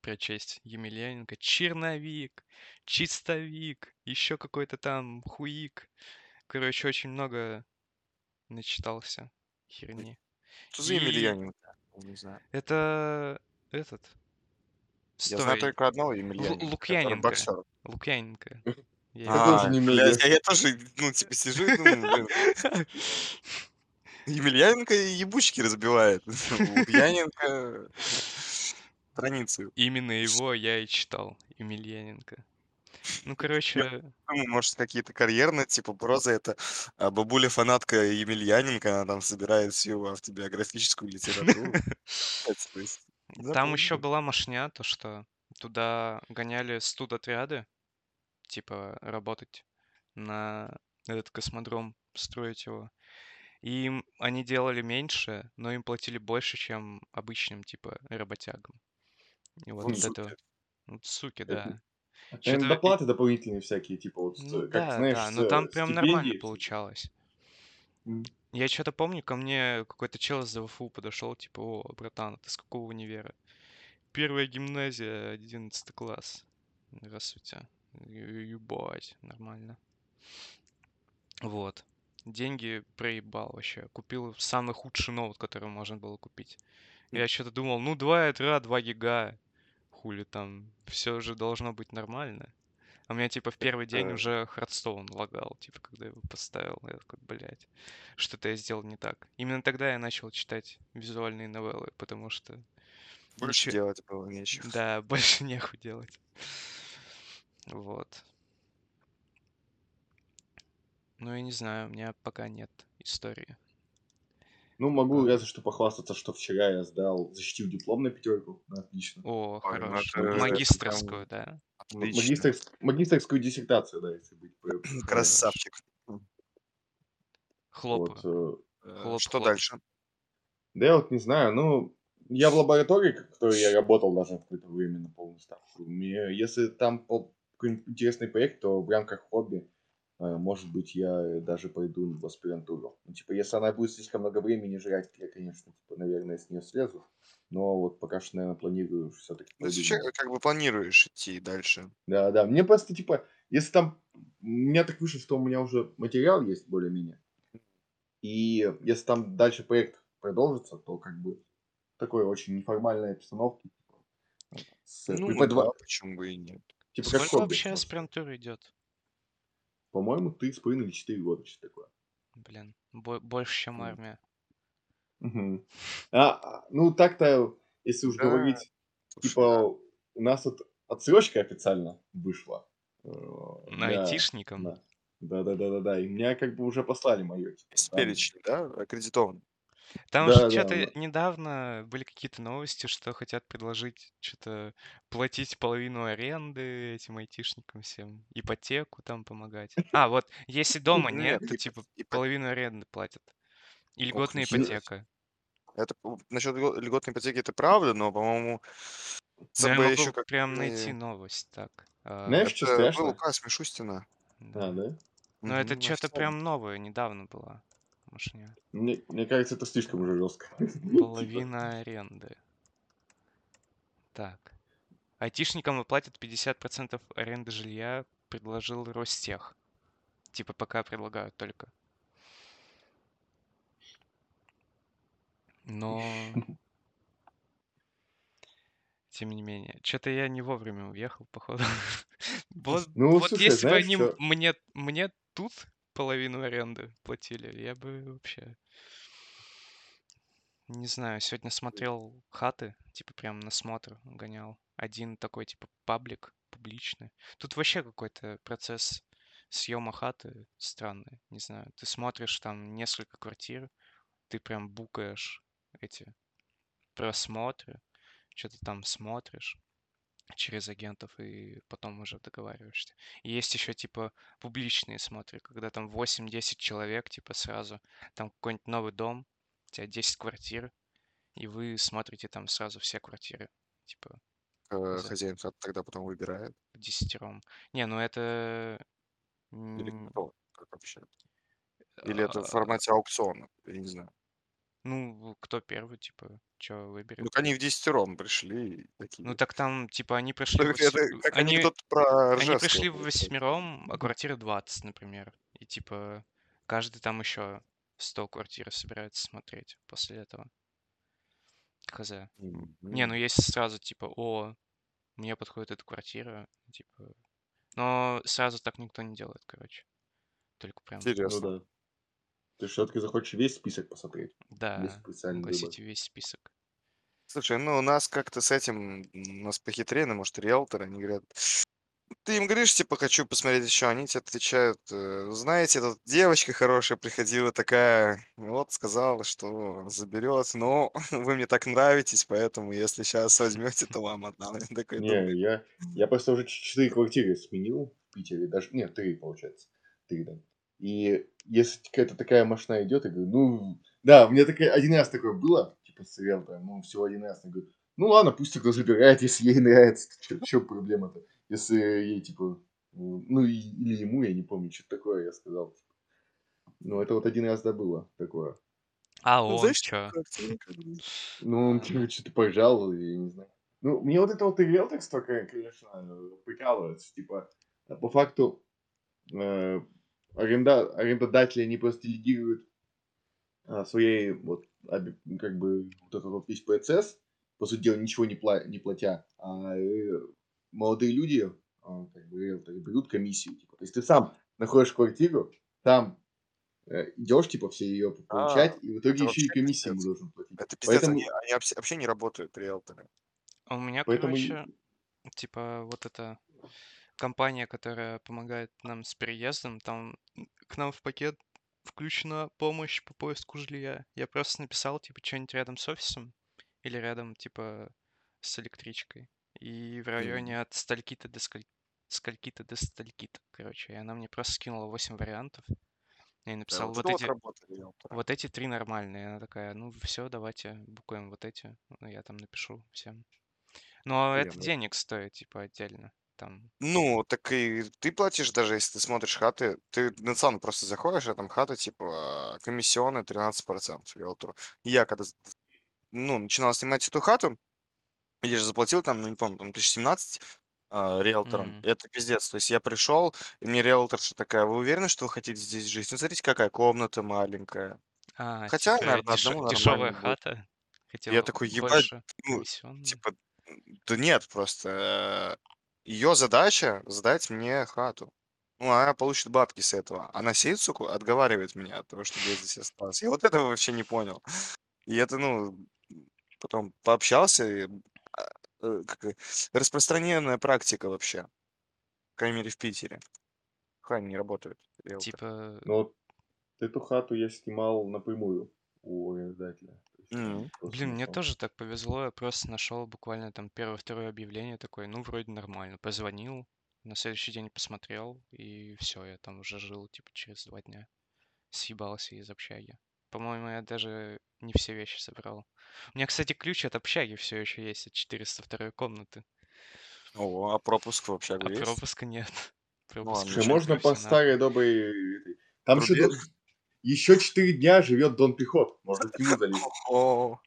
Speaker 1: прочесть. Емельяненко, черновик, чистовик, еще какой-то там хуик. Короче, очень много начитался херни.
Speaker 3: Что за
Speaker 1: И
Speaker 3: Емельяненко? Не знаю.
Speaker 1: это этот
Speaker 3: Я знаю
Speaker 1: Стой.
Speaker 3: только одного Емельяненко, который
Speaker 1: Лукьяненко.
Speaker 3: боксер.
Speaker 1: Лукьяненко. Я
Speaker 2: же
Speaker 3: А, блядь, а я тоже, ну, типа, сижу и думаю, блин, Емельяненко ебучки разбивает. Лукьяненко страницы.
Speaker 1: Именно его я и читал, Емельяненко. Ну, короче,
Speaker 3: может, какие-то карьерные, типа, проза это а, бабуля-фанатка Емельяненко, она там собирает всю автобиографическую литературу. (laughs) Это,
Speaker 1: там еще была машня, то что туда гоняли студотряды, типа работать на этот космодром, строить его. И им они делали меньше, но им платили больше, чем обычным, типа, работягам. И вот
Speaker 2: Вот
Speaker 1: этого... Вот суки,
Speaker 2: Это-
Speaker 1: да.
Speaker 2: Наверное, доплаты дополнительные всякие, типа вот,
Speaker 1: Ну
Speaker 2: как
Speaker 1: да,
Speaker 2: знаешь,
Speaker 1: да, но там прям нормально
Speaker 2: стипендии.
Speaker 1: получалось.
Speaker 2: М.
Speaker 1: Я что-то помню, ко мне какой-то чел из ЗВФУ подошел, типа, о, братан, ты с какого универа? Первая гимназия, 11 класс. Здравствуйте. Ебать, нормально. Вот. Деньги проебал вообще. Купил самый худший ноут, который можно было купить. Я что-то думал, ну 2 ядра, 2 гига. Хули там, все же должно быть нормально. А у меня типа в первый день уже Хардстоун лагал, типа, когда я его поставил. Я такой, блядь, что-то я сделал не так. Именно тогда я начал читать визуальные новеллы, потому что
Speaker 3: Больше
Speaker 1: ничего-
Speaker 3: делать было нечего.
Speaker 1: да, (laughs) больше нехуй делать. Вот. Ну, я не знаю, у меня пока нет истории.
Speaker 2: Ну, могу
Speaker 1: А.
Speaker 2: разве что похвастаться, что вчера я сдал, защитил диплом на пятерку. Отлично.
Speaker 1: О,
Speaker 3: ну
Speaker 1: хорош.
Speaker 3: это-
Speaker 1: Магистрскую, да?
Speaker 3: Отлично.
Speaker 2: магистрс- магистрскую диссертацию, да, если быть.
Speaker 3: Красавчик.
Speaker 1: Хлопаю.
Speaker 2: Вот, э,
Speaker 3: Э,
Speaker 1: Хлоп,
Speaker 3: Что
Speaker 1: хлоп.
Speaker 3: дальше?
Speaker 2: Да я вот не знаю, ну, я в лаборатории, в которой я работал даже в какое-то время на полную ставку. Мне, если там по- какой-нибудь интересный проект, то в рамках хобби, может быть, я даже пойду в аспирантуру. Ну, типа, если она будет слишком много времени жрать, я, конечно, типа, наверное, с нее слезу. Но вот пока что, наверное, планирую все-таки
Speaker 3: То есть вообще как бы планируешь идти дальше?
Speaker 2: Да, да. Мне просто, типа, если там... У меня так вышло, что у меня уже материал есть более-менее. И если там дальше проект продолжится, то как бы такой очень неформальной обстановки. типа, С
Speaker 3: Ну,
Speaker 2: преподава-
Speaker 3: да, почему бы и нет.
Speaker 2: Типа как
Speaker 1: Сколько
Speaker 2: хобби,
Speaker 1: вообще
Speaker 2: можно
Speaker 1: аспирантура идет?
Speaker 2: По-моему, три с половиной или четыре года, что такое.
Speaker 1: Блин, бо- больше, чем армия.
Speaker 2: Мгм. А, а, ну так-то, если уж
Speaker 3: Да,
Speaker 2: говорить, типа,
Speaker 3: да.
Speaker 2: у нас вот отсрочка официально вышла. э,
Speaker 1: На
Speaker 2: для-
Speaker 1: айтишникам?
Speaker 2: да. Да-да-да-да-да. И меня как бы уже послали мое. Типа, там-
Speaker 3: перечень, да, аккредитован?
Speaker 1: Там
Speaker 2: Да,
Speaker 1: же
Speaker 2: да,
Speaker 1: что-то
Speaker 2: да.
Speaker 1: недавно были какие-то новости, что хотят предложить что-то платить половину аренды этим айтишникам всем, ипотеку там помогать. А, вот если (laughs) дома нет,
Speaker 3: Нет,
Speaker 1: то типа половину аренды платят. И льготная ипотека.
Speaker 3: Это насчет льготной ипотеки это правда, но, по-моему,
Speaker 1: Но
Speaker 3: ЦБ
Speaker 1: я могу
Speaker 3: еще как
Speaker 1: прям найти новость так. а,
Speaker 2: Знаешь, что
Speaker 3: Это был
Speaker 2: страшно?
Speaker 3: указ Мишустина.
Speaker 1: да.
Speaker 2: А, да?
Speaker 1: Но это
Speaker 3: Мгм,
Speaker 1: что-то
Speaker 3: официально.
Speaker 1: прям новое, недавно было. Может, не-
Speaker 2: Мне, мне кажется, это слишком уже жестко. (laughs)
Speaker 1: Половина аренды. Так. Айтишникам выплатят 50% аренды жилья, предложил Ростех. Типа пока предлагают только. Но... (laughs) Тем не менее. Что-то я не вовремя уехал, походу. (laughs) Вот,
Speaker 2: Ну,
Speaker 1: вот
Speaker 2: слушай,
Speaker 1: если бы они мне, мне тут половину аренды платили, я бы вообще... Не знаю, сегодня смотрел хаты, типа прям на смотр гонял. Один такой, типа, паблик, публичный. Тут вообще какой-то процесс съема хаты странный, не знаю. Ты смотришь там несколько квартир, ты прям букаешь эти просмотры, что-то там смотришь через агентов и потом уже договариваешься. И есть еще типа публичные смотры, когда там 8-10 человек, типа сразу, там какой-нибудь новый дом, у тебя 10 квартир, и вы смотрите там сразу все квартиры, типа
Speaker 3: Э,
Speaker 1: за
Speaker 3: Хозяин тогда потом выбирает.
Speaker 1: десятером. Не, ну это...
Speaker 3: Или кто? Как вообще? Или это в
Speaker 1: а,
Speaker 3: формате аукциона? Я не знаю.
Speaker 1: Ну, кто первый, типа, что
Speaker 3: Ну,
Speaker 1: выберет.
Speaker 3: к они в десятером пришли
Speaker 1: Ну
Speaker 3: такие.
Speaker 1: так там, типа, они (laughs)
Speaker 3: Ну,
Speaker 1: пришли
Speaker 3: как
Speaker 1: восьми...
Speaker 3: это как
Speaker 1: Они,
Speaker 3: про
Speaker 1: они
Speaker 3: Ржевского
Speaker 1: пришли
Speaker 3: получается.
Speaker 1: восьмером, а квартиры 20, например. И типа каждый там еще 100 квартир собирается смотреть после этого. Хз. Не, ну если сразу типа, о, мне подходит эта квартира, типа... Но сразу так никто не делает, короче. Только прям,
Speaker 2: Ну
Speaker 3: Интересно.
Speaker 2: да. Ты все-таки захочешь весь список посмотреть. Без
Speaker 1: да,
Speaker 2: специальный выбор.
Speaker 1: огласите весь список.
Speaker 3: Слушай, ну у нас как-то с этим, у нас похитрее, может, риэлторы, они говорят, ты им говоришь, типа, хочу посмотреть еще, они тебе отвечают, «Э, знаете, тут девочка хорошая приходила такая, вот, сказала, что заберет, но (laughs) вы мне так нравитесь, поэтому если сейчас возьмете, то вам отдам. Я такой
Speaker 2: Не, я, я просто уже четыре квартиры сменил в Питере, даже, нет, три, получается, три, да. И если какая-то такая машина идет, я говорю, ну, да, у меня такая, один раз такое было, типа, с риэлтором, ну, всего один раз, я говорю, ну, ладно, пусть тогда забирает, если ей нравится, (laughs) что проблема-то, если ей, типа, ну, или ему, я не помню, что такое я сказал. Ну, это вот один раз, да, было такое.
Speaker 1: А
Speaker 3: ну,
Speaker 1: он
Speaker 3: знаешь, бы,
Speaker 2: Ну, он
Speaker 1: Ладно.
Speaker 2: что-то пожаловал, я не знаю. Ну, мне вот это вот и риэлторство, конечно, прикалывается. Типа, э, по факту, э, аренда, арендодатели, они просто делегируют а, своей, вот, как бы, вот этот вот весь процесс, по сути дела, ничего не, пла- не платя. А э, молодые люди, а, как бы, риэлторы, берут комиссию. Типа. То есть ты сам находишь квартиру, там э, идешь, типа, все ее получать,
Speaker 3: а,
Speaker 2: и в итоге
Speaker 3: это
Speaker 2: еще и комиссию ему
Speaker 3: пиздец.
Speaker 2: должен платить.
Speaker 3: Это пиздец,
Speaker 2: Поэтому,
Speaker 3: они, они вообще, не работают, риэлторы.
Speaker 1: А У меня,
Speaker 2: поэтому
Speaker 1: короче, типа вот эта компания, которая помогает нам с переездом, там к нам в пакет включена помощь по поиску жилья. Я просто написал, типа, что-нибудь рядом с офисом или рядом, типа, с электричкой. И в районе от стальки-то до скаль- скольки-то до стальки-то, короче. И она мне просто скинула 8 вариантов. Я ей
Speaker 3: Да,
Speaker 1: написал,
Speaker 3: вот
Speaker 1: вот эти, вот эти три нормальные. Она такая, ну все, давайте букаем вот эти. Ну, я там напишу всем. Но
Speaker 3: Блин,
Speaker 1: это денег стоит, типа, отдельно. Там,
Speaker 3: Ну, так и ты платишь, даже если ты смотришь хаты, ты на цену просто заходишь, а там хата, типа, комиссионная 13% риэлтору. И я когда, ну, начинал снимать эту хату, я же заплатил там, ну, не помню, там, 1017 а, риэлторам.
Speaker 1: м,
Speaker 3: И это пиздец. То есть я пришел, и мне риэлторша такая, вы уверены, что вы хотите здесь жить? Ну, смотрите, какая комната маленькая.
Speaker 1: А,
Speaker 3: Хотя,
Speaker 1: типа,
Speaker 3: наверное,
Speaker 1: дешё-
Speaker 3: одному
Speaker 1: дешевая
Speaker 3: будет.
Speaker 1: хата.
Speaker 3: Я
Speaker 1: Хотел
Speaker 3: такой, ебать, ну, типа, да нет, просто ее задача сдать мне хату. Ну, она получит бабки с этого. Она сидит, сука, отговаривает меня от того, чтобы я здесь остался. Я вот этого вообще не понял. И это, ну, потом пообщался, и, а, э, как распространенная практика вообще. По крайней мере, в Питере. Хане не работают риэлторы.
Speaker 1: Типа,
Speaker 2: Но вот эту хату я снимал напрямую у арендодателя. Он просто
Speaker 1: блин, мне
Speaker 2: нашел.
Speaker 1: тоже так повезло. Я просто нашел буквально там первое-второе объявление такое, ну, вроде нормально. Позвонил, на следующий день посмотрел, и все, я там уже жил, типа, через два дня. Съебался из общаги. По-моему, я даже не все вещи собрал. У меня, кстати, ключ от общаги все еще есть, от 402 комнаты.
Speaker 3: О, а пропуск в общагу
Speaker 1: А
Speaker 3: есть?
Speaker 1: пропуска нет. (laughs)
Speaker 3: Ну
Speaker 1: Пропуск
Speaker 3: ладно,
Speaker 2: Слушай,
Speaker 3: ничего.
Speaker 2: можно по старой доброй... этой- Там
Speaker 3: Трубе?
Speaker 2: Еще 4 дня живет Дон Пихот. Можно к нему залезть.
Speaker 3: О,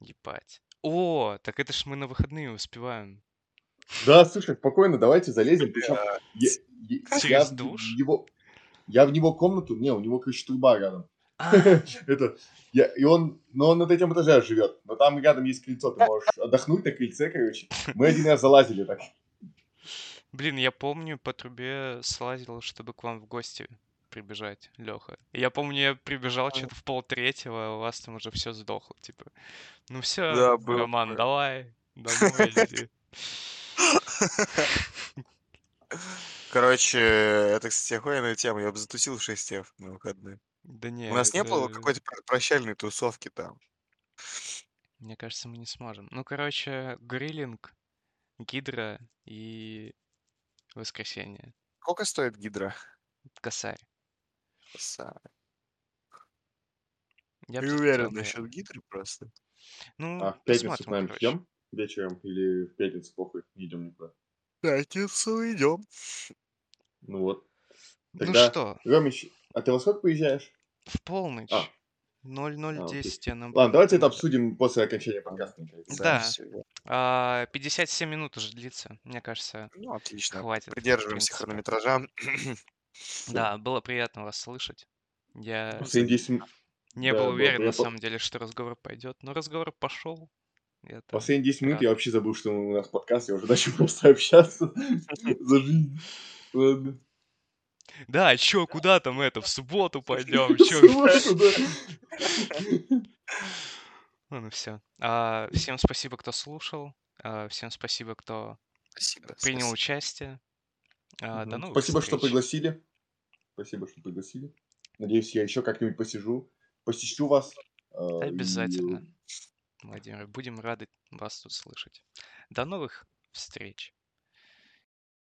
Speaker 1: Ебать. О, так это ж мы на выходные успеваем.
Speaker 2: Да, слушай, спокойно, давайте залезем. Причем я,
Speaker 1: Через
Speaker 2: в
Speaker 1: душ?
Speaker 2: его... Я в него комнату... Не, у него, короче, труба рядом.
Speaker 1: А, (laughs)
Speaker 2: Это... Я, и он... Но он на третьем этаже живет. Но там рядом есть крыльцо. Ты можешь отдохнуть на крыльце, короче. Мы один раз залазили так.
Speaker 1: блин, я помню, по трубе слазил, чтобы к вам в гости прибежать, Леха. Я помню, я прибежал
Speaker 3: А.
Speaker 1: что-то в пол третьего, а у вас там уже все сдохло, типа. Ну все,
Speaker 3: Да, было
Speaker 1: Роман,
Speaker 3: такое.
Speaker 1: давай, домой (laughs) иди.
Speaker 3: Короче, это, кстати, охуенная тема. Я бы затусил в 6 F на выходные.
Speaker 1: Да не,
Speaker 3: У нас не было какой-то пр- прощальной тусовки там.
Speaker 1: Мне кажется, мы не сможем. Ну, короче, гриллинг, гидра и воскресенье.
Speaker 3: Сколько стоит гидра?
Speaker 1: Косарь.
Speaker 3: Са-
Speaker 1: Я
Speaker 3: Не уверен
Speaker 1: хотел,
Speaker 3: насчет
Speaker 1: наверное.
Speaker 3: гидры просто.
Speaker 1: Ну,
Speaker 2: А в пятницу к нам идем вечером? Или в пятницу похуй? Не идем никуда.
Speaker 3: Пятницу идем.
Speaker 2: Ну вот.
Speaker 1: Ну
Speaker 2: Тогда,
Speaker 1: что,
Speaker 2: Ромич, а ты во сколько приезжаешь?
Speaker 1: в полночь.
Speaker 2: А,
Speaker 1: 0010 я нам
Speaker 2: ладно, давайте это обсудим после окончания подкаста.
Speaker 1: Да.
Speaker 3: Запись идёт.
Speaker 1: А, 57 минут уже длится. Мне кажется,
Speaker 3: Ну, отлично.
Speaker 1: хватит. в
Speaker 3: Придерживаемся хронометража.
Speaker 1: Да, было приятно вас слышать. Я
Speaker 2: Последние 10 м-
Speaker 1: не
Speaker 2: да,
Speaker 1: был
Speaker 2: было
Speaker 1: уверен, на самом деле, что разговор пойдет, но разговор пошел. Это
Speaker 2: Последние 10 минут
Speaker 1: рад.
Speaker 2: я вообще забыл, что у нас подкаст, я уже (laughs) начал просто общаться (laughs) за жизнь. Ладно.
Speaker 1: Да, чё, куда там это, в субботу пойдем, (laughs)
Speaker 2: В
Speaker 1: чё?
Speaker 2: субботу, да.
Speaker 1: Ну, все. всем спасибо, кто слушал. а, всем спасибо, кто
Speaker 3: Спасибо.
Speaker 1: принял
Speaker 3: спасибо.
Speaker 1: участие. А, До новых
Speaker 2: Спасибо, что
Speaker 1: встреч.
Speaker 2: пригласили. Спасибо, что пригласили. Надеюсь, я еще как-нибудь посижу, посещу вас. а, и-
Speaker 1: Обязательно, Владимир. Будем рады вас тут слышать. До новых встреч.